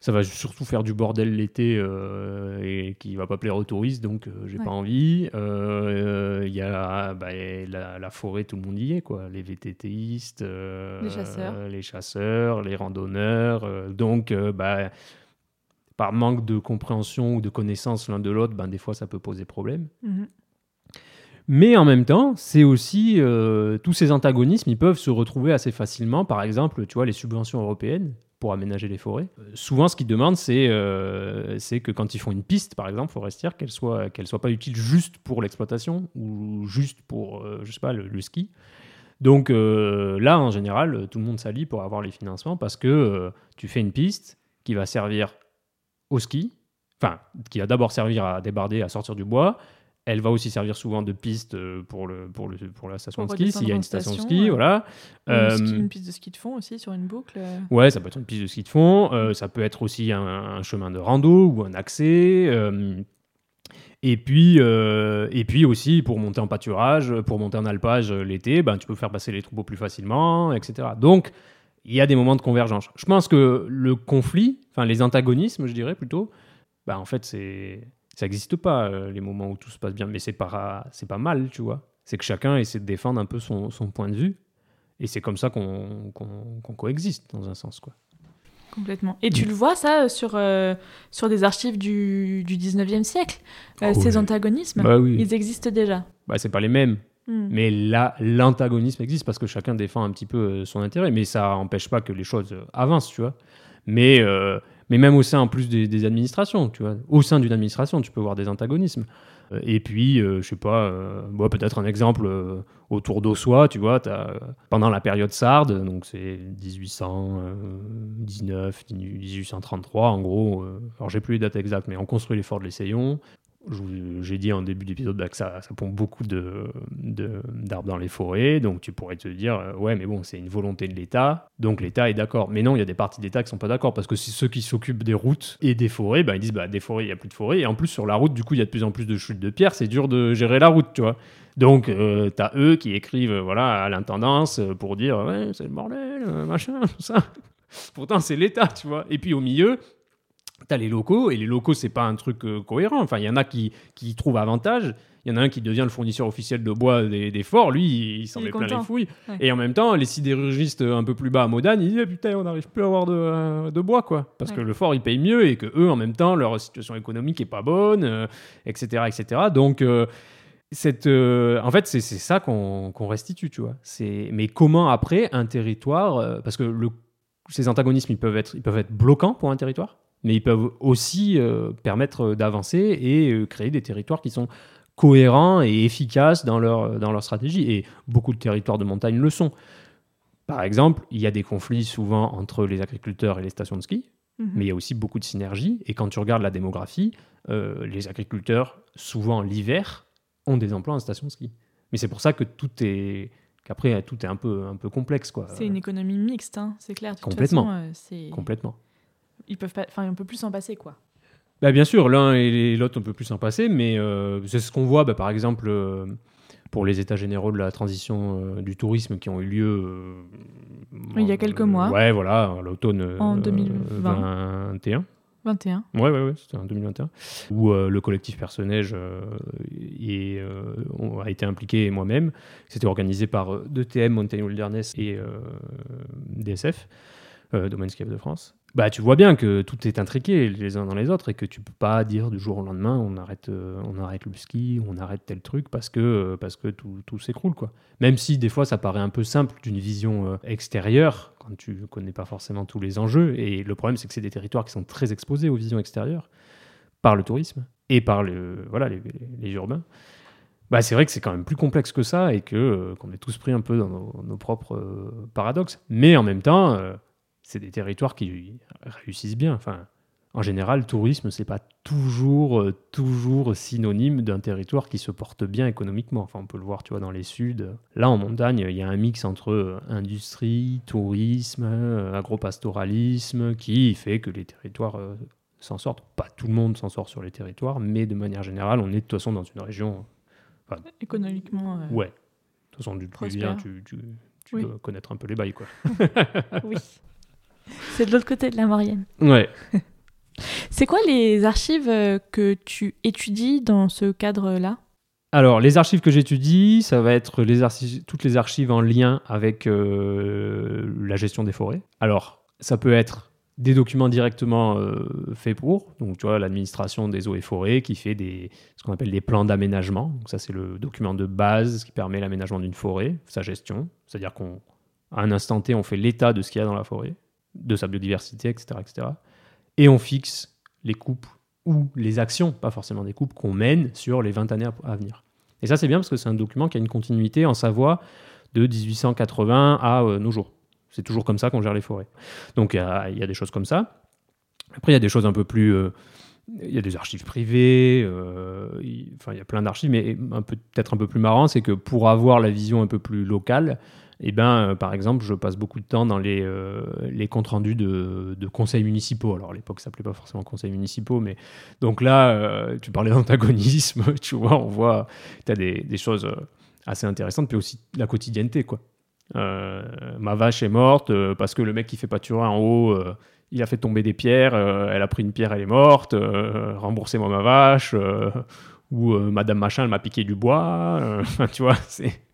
ça va surtout faire du bordel l'été euh, et qui va pas plaire aux touristes, donc euh, j'ai Ouais. pas envie. Il y a bah, la, la forêt, tout le monde y est, quoi. Les VTTistes, Les chasseurs. les chasseurs, les randonneurs. donc, bah, par manque de compréhension ou de connaissance l'un de l'autre, ben, des fois ça peut poser problème. Mhm. Mais en même temps, c'est aussi euh, tous ces antagonismes, ils peuvent se retrouver assez facilement. Par exemple, tu vois, les subventions européennes pour aménager les forêts. Euh, souvent, ce qu'ils demandent, c'est euh, c'est que quand ils font une piste, par exemple, forestière, qu'elle soit qu'elle soit pas utile juste pour l'exploitation ou juste pour, je sais pas, le, le ski. Donc là, en général, tout le monde s'allie pour avoir les financements parce que tu fais une piste qui va servir au ski, enfin, qui va d'abord servir à débarder, à sortir du bois. Elle va aussi servir souvent de piste euh, pour, le, pour, le, pour la station Pour de ski, s'il y a une station de ski, ouais. voilà. Euh, une, ski- une piste de ski de fond aussi sur une boucle. euh. Ouais, ça peut être une piste de ski de fond, euh, ça peut être aussi un, un chemin de rando ou un accès. euh, et, puis, euh, et puis aussi, pour monter en pâturage, pour monter en alpage l'été, ben, tu peux faire passer les troupeaux plus facilement, etc. Donc, il y a des moments de convergence. Je pense que le conflit, enfin les antagonismes, je dirais plutôt, ben, en fait, c'est ça n'existe pas, euh, les moments où tout se passe bien. Mais c'est pas, c'est pas mal, tu vois. C'est que chacun essaie de défendre un peu son, son point de vue. Et c'est comme ça qu'on coexiste, dans un sens, quoi. Complètement. Et tu le vois, ça, sur, euh, sur des archives du, du 19e siècle Euh, Ah Ces oui. antagonismes, Bah oui. ils existent déjà. Bah, c'est pas les mêmes. Hmm. Mais là, l'antagonisme existe parce que chacun défend un petit peu euh, son intérêt. Mais ça n'empêche pas que les choses euh, avancent, tu vois. Mais, euh, mais même au sein, en plus des, administrations, tu vois. Au sein d'une administration, tu peux voir des antagonismes. Et puis, euh, je sais pas, bon, peut-être un exemple autour d'Ossois, tu vois, euh, pendant la période sarde, donc c'est 1819, 1833 en gros, alors j'ai plus les dates exactes, mais on construit les forts de l'Essaillon. J'ai dit en début d'épisode bah, que ça, ça pompe beaucoup d'arbres dans les forêts, donc tu pourrais te dire, euh, ouais, mais bon, c'est une volonté de l'État, donc l'État est d'accord. Mais non, il y a des parties d'État qui sont pas d'accord, parce que c'est ceux qui s'occupent des routes et des forêts, bah, ils disent, bah, des forêts, il y a plus de forêts, et en plus, sur la route, du coup, il y a de plus en plus de chutes de pierres, c'est dur de gérer la route, tu vois. Donc, euh, t'as eux qui écrivent euh, voilà, à l'intendance euh, pour dire, ouais, c'est le bordel, machin, tout ça. <laughs> Pourtant, c'est l'État, tu vois. Et puis, au milieu, T'as les locaux, et les locaux, c'est pas un truc euh, cohérent. Enfin, il y en a qui, qui y trouvent avantage. Il y en a un qui devient le fournisseur officiel de bois des, des forts. Lui, il s'en Il met plein les fouilles. Ouais. Et en même temps, les sidérurgistes un peu plus bas à Modane, ils disent Eh, Putain, on n'arrive plus à avoir de, euh, de bois, quoi. Parce que le fort, il paye mieux et que eux, en même temps, leur situation économique est pas bonne, euh, etc., etc. Donc. cette, euh, en fait, c'est ça qu'on qu'on restitue, tu vois. Mais comment après un territoire, euh, parce que le, ces antagonismes, ils peuvent être, ils peuvent être bloquants pour un territoire, mais ils peuvent aussi euh, permettre d'avancer et euh, créer des territoires qui sont cohérents et efficaces dans leur, dans leur stratégie. Et beaucoup de territoires de montagne le sont. Par exemple, il y a des conflits souvent entre les agriculteurs et les stations de ski, Mhm. mais il y a aussi beaucoup de synergies. Et quand tu regardes la démographie, euh, les agriculteurs, souvent l'hiver, ont des emplois en station de ski. Mais c'est pour ça que tout est qu'après tout est un peu un peu complexe quoi. C'est une économie mixte, hein, c'est clair. De toute Complètement. façon, euh, c'est- Complètement. Ils peuvent pas... enfin, on peut plus s'en passer, quoi. Bah, bien sûr, l'un et l'autre on peut plus s'en passer, mais euh, c'est ce qu'on voit bah, par exemple euh, pour les états généraux de la transition euh, du tourisme qui ont eu lieu Il y a quelques mois. Ouais, voilà, à l'automne En 2020. 21. 21. Ouais, ouais, ouais, c'était en 2021. Où euh, le collectif Personnage euh, et, euh, a été impliqué, et moi-même. C'était organisé par DTM, Montagne Wilderness et DSF, Domaine Ski de France. Bah, tu vois bien que tout est intriqué les uns dans les autres et que tu peux pas dire du jour au lendemain on arrête, euh, on arrête le ski, on arrête tel truc parce que, euh, parce que tout, tout s'écroule. quoi. Même si des fois ça paraît un peu simple d'une vision euh, extérieure quand tu connais pas forcément tous les enjeux. Et le problème c'est que c'est des territoires qui sont très exposés aux visions extérieures par le tourisme et par le, voilà, les, urbains. Bah, c'est vrai que c'est quand même plus complexe que ça et que qu'on est tous pris un peu dans nos, propres paradoxes. Mais en même temps, c'est des territoires qui réussissent bien. Enfin, en général, le tourisme, c'est pas toujours, euh, toujours synonyme d'un territoire qui se porte bien économiquement. Enfin, on peut le voir, tu vois, dans les suds. Là, en montagne, il y a un mix entre euh, industrie, tourisme, euh, agropastoralisme, qui fait que les territoires s'en sortent. Pas tout le monde s'en sort sur les territoires, mais de manière générale, on est de toute façon dans une région. Économiquement, Ouais. De toute façon, du plus Prospère. bien, tu, tu, tu Oui. dois connaître un peu les bails, quoi. <laughs> oui. <laughs> C'est de l'autre côté de la Maurienne. Ouais. <laughs> C'est quoi les archives euh, que tu étudies dans ce cadre-là? Alors, les archives que j'étudie, ça va être les toutes les archives en lien avec euh, la gestion des forêts. Alors, ça peut être des documents directement euh, faits pour, donc tu vois, l'administration des eaux et forêts qui fait des, ce qu'on appelle des plans d'aménagement. Donc ça, c'est le document de base qui permet l'aménagement d'une forêt, sa gestion. C'est-à-dire qu'à un instant T, on fait l'état de ce qu'il y a dans la forêt, de sa biodiversité, etc., etc. Et on fixe les coupes ou les actions, pas forcément des coupes, qu'on mène sur les 20 années à, venir. Et ça, c'est bien parce que c'est un document qui a une continuité en Savoie de 1880 à euh, nos jours. C'est toujours comme ça qu'on gère les forêts. Donc il y, a des choses comme ça. Après, il y a des choses un peu plus. Euh, il y a des archives privées, euh, enfin il y a plein d'archives, mais peut-être un peu plus marrant, c'est que pour avoir la vision un peu plus locale, eh ben, euh, par exemple, je passe beaucoup de temps dans les, euh, les comptes rendus de, de, conseils municipaux. Alors, à l'époque, ça s'appelait pas forcément conseils municipaux, mais donc là, euh, tu parlais d'antagonisme, <laughs> tu vois, on voit, tu as des, des, choses assez intéressantes, puis aussi la quotidienneté, quoi. ma vache est morte parce que le mec qui fait pâturer en haut, il a fait tomber des pierres, elle a pris une pierre, elle est morte, remboursez-moi ma vache, ou Madame Machin, elle m'a piqué du bois, <laughs> tu vois, c'est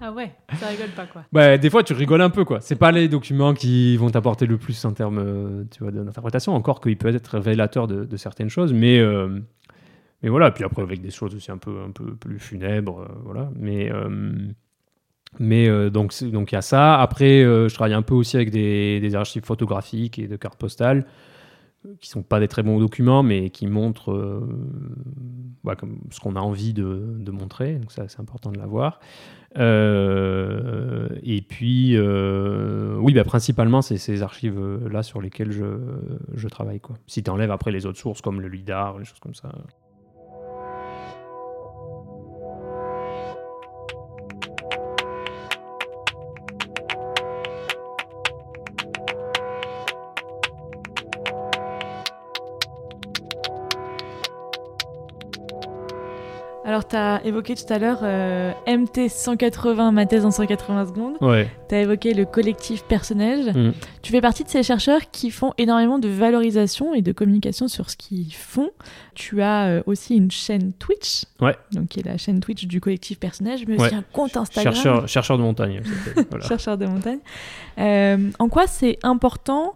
ah ouais, ça rigole pas quoi. Bah, des fois, tu rigoles un peu quoi. C'est pas les documents qui vont t'apporter le plus en termes euh, tu vois, d'interprétation, encore qu'il peut être révélateur de, certaines choses, mais, euh, mais voilà. Puis après, avec des choses aussi un peu, un peu plus funèbres, euh, voilà. Mais, mais donc il y a ça. Après, je travaille un peu aussi avec des, des, archives photographiques et de cartes postales qui sont pas des très bons documents, mais qui montrent bah, comme ce qu'on a envie de, montrer. Donc ça, c'est important de l'avoir. Euh, et puis, euh, oui, bah, principalement, c'est ces archives-là sur lesquelles je, je travaille. Quoi. Si tu enlèves après les autres sources, comme le LIDAR, les choses comme ça. Alors, tu as évoqué tout à l'heure euh, MT 180, ma thèse en 180 secondes. Ouais. Tu as évoqué le collectif personnel. Mm. Tu fais partie de ces chercheurs qui font énormément de valorisation et de communication sur ce qu'ils font. Tu as euh, aussi une chaîne Twitch, ouais. donc qui est la chaîne Twitch du collectif personnel, mais aussi un compte Instagram. Chercheur, chercheur de montagne. <laughs> voilà. chercheur de montagne. Euh, en quoi c'est important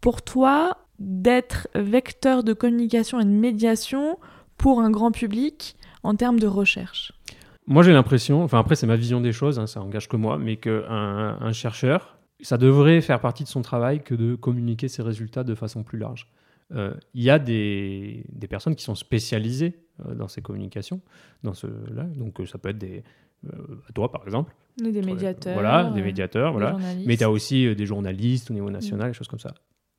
pour toi d'être vecteur de communication et de médiation pour un grand public en termes de recherche Moi, j'ai l'impression, enfin après, c'est ma vision des choses, hein, ça engage que moi, mais qu'un un chercheur, ça devrait faire partie de son travail que de communiquer ses résultats de façon plus large. Euh, il y a des, des, personnes qui sont spécialisées euh, dans ces communications, dans ce là, donc euh, ça peut être des toi par exemple. Des médiateurs. Voilà, des médiateurs, voilà. Mais tu as aussi des journalistes au niveau national, des choses comme ça.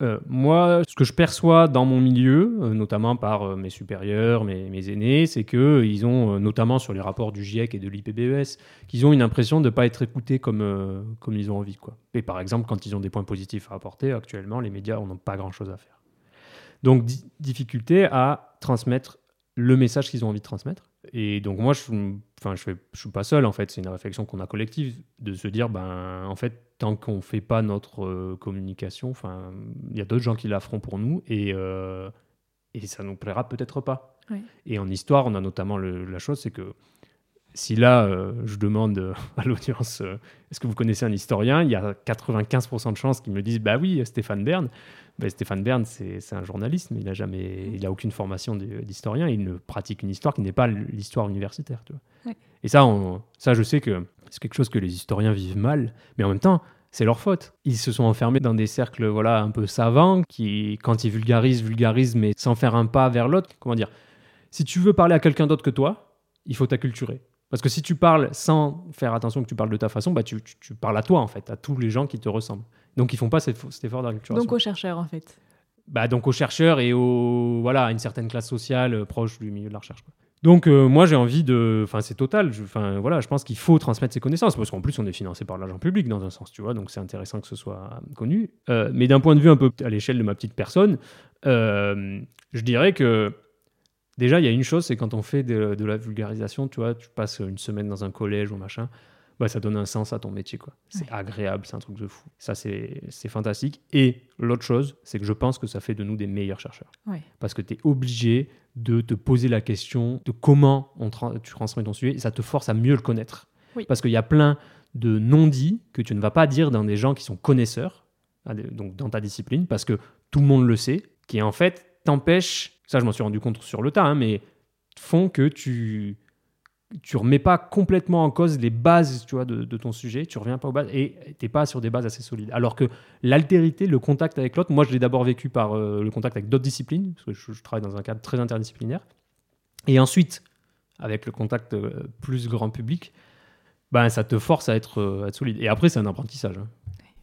Euh, moi, ce que je perçois dans mon milieu, euh, notamment par euh, mes supérieurs, mes, aînés, c'est qu'ils ont, notamment sur les rapports du GIEC et de l'IPBES, qu'ils ont une impression de ne pas être écoutés comme, comme ils ont envie. Quoi. Et par exemple, quand ils ont des points positifs à apporter, actuellement, les médias n'ont pas grand-chose à faire. Donc, difficulté à transmettre le message qu'ils ont envie de transmettre. Et donc moi, je ne enfin, je, je suis pas seul, en fait. C'est une réflexion qu'on a collective, de se dire, ben, en fait, tant qu'on ne fait pas notre euh, communication, enfin, il y a d'autres gens qui la feront pour nous, et, euh, et ça nous plaira peut-être pas. Et en histoire, on a notamment la chose, c'est que si là, euh, je demande à l'audience, est-ce que vous connaissez un historien Il y a 95% de chances qu'ils me disent, bah oui, Stéphane Bern. Ben, Stéphane Bern, c'est un journaliste, mais il n'a jamais, il a aucune formation d'historien. Il ne pratique une histoire qui n'est pas l'histoire universitaire. Tu vois. Et ça, ça, je sais que c'est quelque chose que les historiens vivent mal, mais en même temps, c'est leur faute. Ils se sont enfermés dans des cercles, voilà, un peu savants, qui, quand ils vulgarisent, vulgarisent, mais sans faire un pas vers l'autre. Comment dire Si tu veux parler à quelqu'un d'autre que toi, il faut t'acculturer. Parce que si tu parles sans faire attention que tu parles de ta façon, bah tu, tu, parles à toi, en fait, à tous les gens qui te ressemblent. Donc, ils font pas cet, effort d'acculturation. Donc, aux chercheurs, en fait. Bah, donc, aux chercheurs et aux, voilà, à une certaine classe sociale euh, proche du milieu de la recherche. Donc, euh, moi, j'ai envie de. Enfin, c'est total. Enfin, voilà, je pense qu'il faut transmettre ces connaissances, parce qu'en plus, on est financé par l'argent public, dans un sens, tu vois, donc c'est intéressant que ce soit connu. Euh, mais d'un point de vue un peu à l'échelle de ma petite personne, je dirais que Déjà, il y a une chose, c'est quand on fait de, la vulgarisation, tu vois, tu passes une semaine dans un collège ou machin, bah, ça donne un sens à ton métier. quoi. C'est Ouais. agréable, c'est un truc de fou. Ça, c'est fantastique. Et l'autre chose, c'est que je pense que ça fait de nous des meilleurs chercheurs. Ouais. Parce que tu es obligé de te poser la question de comment on tra- tu transmets ton sujet. Et ça te force à mieux le connaître. Oui. Parce qu'il y a plein de non-dits que tu ne vas pas dire dans des gens qui sont connaisseurs, donc dans ta discipline, parce que tout le monde le sait, qui en fait t'empêche, ça je m'en suis rendu compte sur le tas, hein, mais font que tu tu remets pas complètement en cause les bases tu vois, de, ton sujet, tu reviens pas aux bases et t'es pas sur des bases assez solides. Alors que l'altérité, le contact avec l'autre, moi je l'ai d'abord vécu par euh, le contact avec d'autres disciplines, parce que je, travaille dans un cadre très interdisciplinaire, et ensuite avec le contact euh, plus grand public, ben, ça te force à être, euh, solide. Et après, c'est un apprentissage. hein.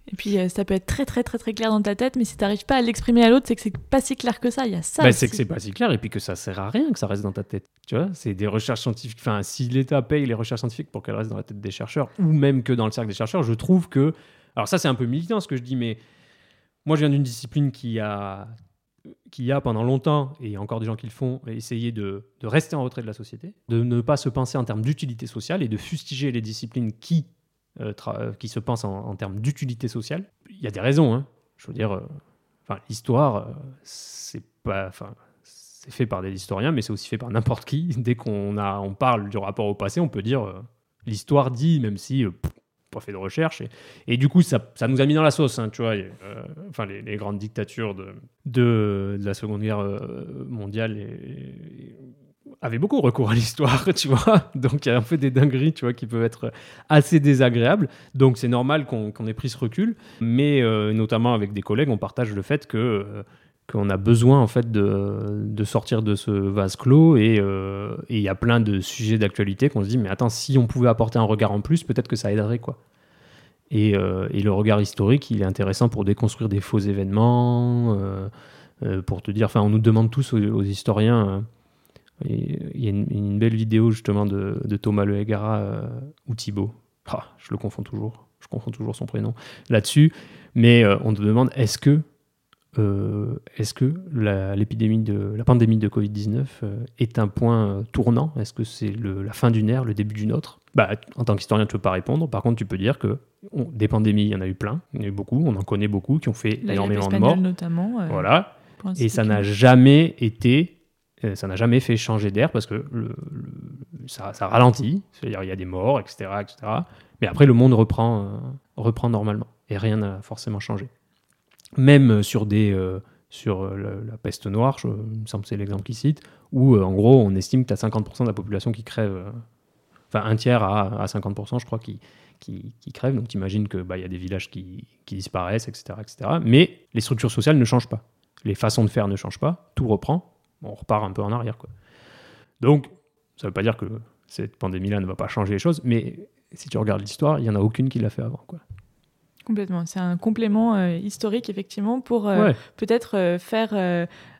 Et puis euh, ça peut être très très très très clair dans ta tête, mais si t'arrives pas à l'exprimer à l'autre, c'est que c'est pas si clair que ça. Il y a ça. Bah, c'est que c'est pas si clair et puis que ça sert à rien que ça reste dans ta tête. Tu vois, c'est des recherches scientifiques. Enfin, si l'État paye les recherches scientifiques pour qu'elles restent dans la tête des chercheurs ou même que dans le cercle des chercheurs, je trouve que. Alors, ça, c'est un peu militant ce que je dis, mais moi, je viens d'une discipline qui a, qui a pendant longtemps, et encore des gens qui le font, essayé de, de rester en retrait de la société, de ne pas se penser en termes d'utilité sociale et de fustiger les disciplines qui, qui se pensent en, termes d'utilité sociale. Il y a des raisons, hein. Je veux dire, euh, enfin, l'histoire, euh, c'est pas. Enfin, c'est fait par des historiens, mais c'est aussi fait par n'importe qui. <laughs> Dès qu'on a, on parle du rapport au passé, on peut dire euh, l'histoire dit, même si euh, pff, pas fait de recherche. Et, du coup, ça, ça nous a mis dans la sauce, hein, tu vois. euh, les, grandes dictatures de, de, de la Seconde Guerre euh, mondiale et- avaient beaucoup recours à l'histoire, <laughs> tu vois. Donc, il y a un peu des dingueries, tu vois, qui peuvent être assez désagréables. Donc, c'est normal qu'on ait pris ce recul. Mais euh, notamment avec des collègues, on partage le fait que. euh, qu'on a besoin en fait de, de sortir de ce vase clos et euh, il y a plein de sujets d'actualité qu'on se dit mais attends si on pouvait apporter un regard en plus peut-être que ça aiderait quoi et, euh, le regard historique il est intéressant pour déconstruire des faux événements euh, euh, pour te dire enfin on nous demande tous aux, historiens euh, il y a une, une belle vidéo justement de, de Thomas Le Hégara euh, ou Thibaut Ah, je le confonds toujours je confonds toujours son prénom là-dessus mais euh, on te demande est-ce que euh, est-ce que la, l'épidémie de la pandémie de Covid-19 euh, est un point euh, tournant? Est-ce que c'est le- la fin d'une ère, le début d'une autre? Bah, En tant qu'historien, tu ne peux pas répondre. Par contre, tu peux dire que on- des pandémies, il y en a eu plein, il y en a eu beaucoup, on en connaît beaucoup qui ont fait La énormément de morts. notamment. euh, Voilà. Et ça n'a jamais été, ça n'a jamais fait changer d'air parce que ça, ralentit, c'est-à-dire il y a des morts, etc., etc. Mais après, le monde reprend, euh, reprend normalement et rien n'a forcément changé. Même euh, sur des, euh, sur la, peste noire, je, il me semble que c'est l'exemple qu'il cite, où en gros, on estime que tu as 50% de la population qui crève, enfin un tiers à, à 50%, je crois, qui, qui, qui crèvent. Donc, tu imagines qu'il bah, y a des villages qui, qui disparaissent, etc., etc. Mais les structures sociales ne changent pas les façons de faire ne changent pas, tout reprend, on repart un peu en arrière. Quoi. Donc, ça ne veut pas dire que cette pandémie-là ne va pas changer les choses, mais si tu regardes l'histoire, il n'y en a aucune qui l'a fait avant. Quoi. Complètement. C'est un complément euh, historique, effectivement, pour euh, Ouais. peut-être euh, faire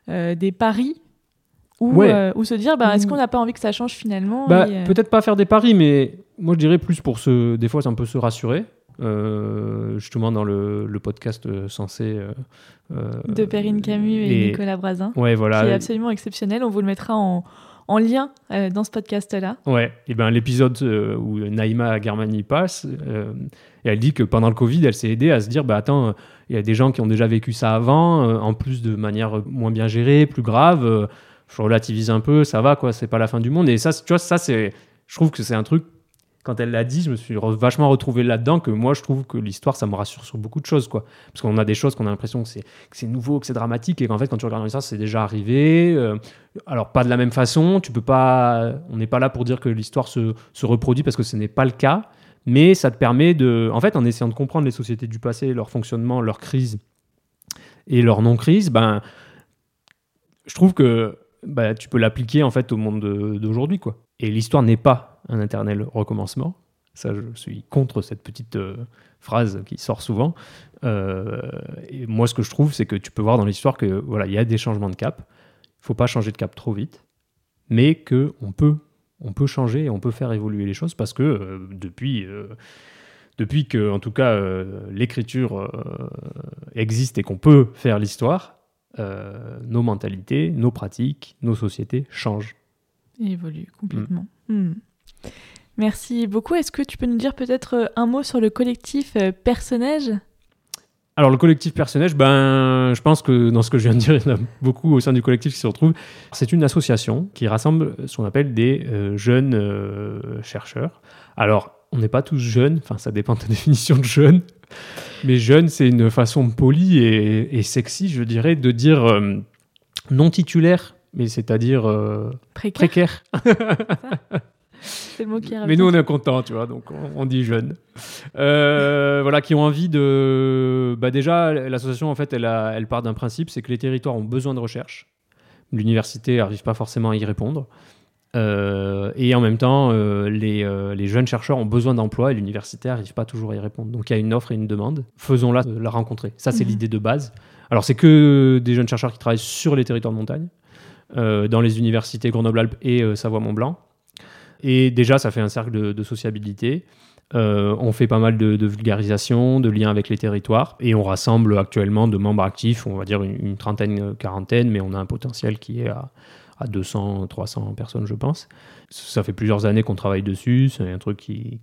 des paris ou, Ouais. ou se dire bah, est-ce qu'on n'a pas envie que ça change finalement Bah, Peut-être pas faire des paris, mais moi je dirais plus pour se. Des fois, c'est un peu se rassurer. Euh, justement, dans le, le podcast euh, censé. euh, De Perrine Camus et, Nicolas Brasin, Ouais, voilà. qui est absolument exceptionnel. On vous le mettra en, en lien euh, dans ce podcast-là. Ouais, et ben l'épisode où Naïma Germani passe, et elle dit que pendant le Covid, elle s'est aidée à se dire bah attends, il y a des gens qui ont déjà vécu ça avant, en plus de manière moins bien gérée, plus grave. je relativise un peu, ça va quoi, c'est pas la fin du monde. Et ça, tu vois, ça c'est, je trouve que c'est un truc. Quand elle l'a dit, je me suis vachement retrouvé là-dedans. Que moi, je trouve que l'histoire, ça me rassure sur beaucoup de choses, quoi. Parce qu'on a des choses qu'on a l'impression que c'est nouveau, que c'est dramatique, et qu'en fait, quand tu regardes l'histoire, c'est déjà arrivé. euh, alors pas de la même façon, tu peux pas, on n'est pas là pour dire que l'histoire se, reproduit parce que ce n'est pas le cas, mais ça te permet de, en fait, en essayant de comprendre les sociétés du passé, leur fonctionnement, leur crise et leur non-crise, ben, je trouve que bah, tu peux l'appliquer en fait au monde de- d'aujourd'hui, quoi. Et l'histoire n'est pas un éternel recommencement. Ça, je suis contre cette petite euh, phrase qui sort souvent. Euh, et moi, ce que je trouve, c'est que tu peux voir dans l'histoire que voilà, il y a des changements de cap. Il faut pas changer de cap trop vite, mais que on peut, on peut changer et on peut faire évoluer les choses parce que euh, depuis, depuis que, en tout cas, l'écriture existe et qu'on peut faire l'histoire, nos mentalités, nos pratiques, nos sociétés changent. Et évolue complètement. Hmm. Merci beaucoup. Est-ce que tu peux nous dire peut-être un mot sur le collectif Personnage? Alors le collectif personnage, ben, je pense que dans ce que je viens de dire, il y en a beaucoup au sein du collectif qui se retrouvent. C'est une association qui rassemble ce qu'on appelle des euh, jeunes euh, chercheurs. Alors, on n'est pas tous jeunes, enfin ça dépend de ta <laughs> définition de jeune, mais jeune, c'est une façon polie et, sexy, je dirais, de dire euh, non titulaire, mais c'est-à-dire précaire. précaire. <laughs> C'est le mot qui Mais nous, on est content, tu vois, donc on, dit jeune. Euh, voilà, qui ont envie de. Bah déjà, l'association, en fait, elle, elle part d'un principe c'est que les territoires ont besoin de recherche. L'université n'arrive pas forcément à y répondre. Euh, et en même temps, euh, les, les, jeunes chercheurs ont besoin d'emploi et l'université n'arrive pas toujours à y répondre. Donc il y a une offre et une demande. Faisons-la la rencontrer. Ça, c'est mhm. l'idée de base. Alors, c'est que des jeunes chercheurs qui travaillent sur les territoires de montagne, dans les universités Grenoble-Alpes et Savoie-Mont-Blanc. Et déjà, ça fait un cercle de, sociabilité. Euh, on fait pas mal de, vulgarisation, de liens avec les territoires, et on rassemble actuellement de membres actifs, on va dire une, trentaine, quarantaine, mais on a un potentiel qui est à, 200, 300 personnes, je pense. Ça fait plusieurs années qu'on travaille dessus, c'est un truc qui,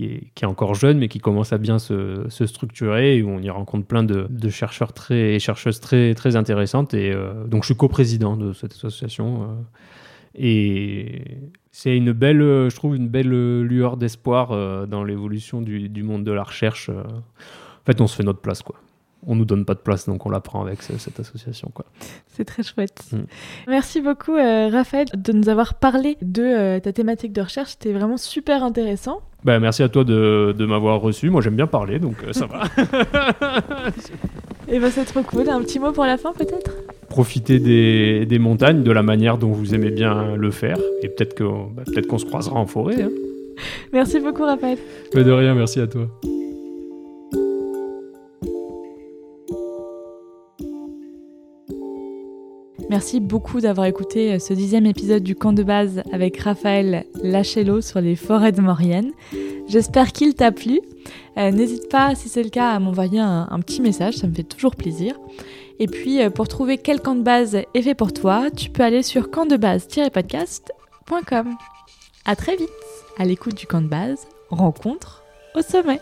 est, encore jeune, mais qui commence à bien se, structurer, où on y rencontre plein de, chercheurs très, et chercheuses très, très intéressantes, et euh, donc je suis coprésident de cette association. Euh, et c'est une belle, euh, je trouve, une belle euh, lueur d'espoir euh, dans l'évolution du, monde de la recherche. En fait, on se fait notre place, quoi. On nous donne pas de place, donc on la prend avec cette association, quoi. C'est très chouette. Mm. Merci beaucoup, Raphaël, de nous avoir parlé de ta thématique de recherche. C'était vraiment super intéressant. Ben, merci à toi de, de m'avoir reçu. Moi, j'aime bien parler, donc ça va. <laughs> Et ben, c'est trop cool. Un petit mot pour la fin, peut-être? Profiter des, des, montagnes de la manière dont vous aimez bien le faire. Et peut-être qu'on bah, peut qu'on se croisera en forêt. Hein. Merci beaucoup, Raphaël. Mais de rien, merci à toi. Merci beaucoup d'avoir écouté ce dixième épisode du camp de base avec Raphaël Lachello sur les forêts de Maurienne. J'espère qu'il t'a plu. Euh, n'hésite pas, si c'est le cas, à m'envoyer un, petit message, ça me fait toujours plaisir. Et puis, euh, pour trouver quel camp de base est fait pour toi, tu peux aller sur campdebase-podcast.com. À très vite, à l'écoute du camp de base, rencontre au sommet.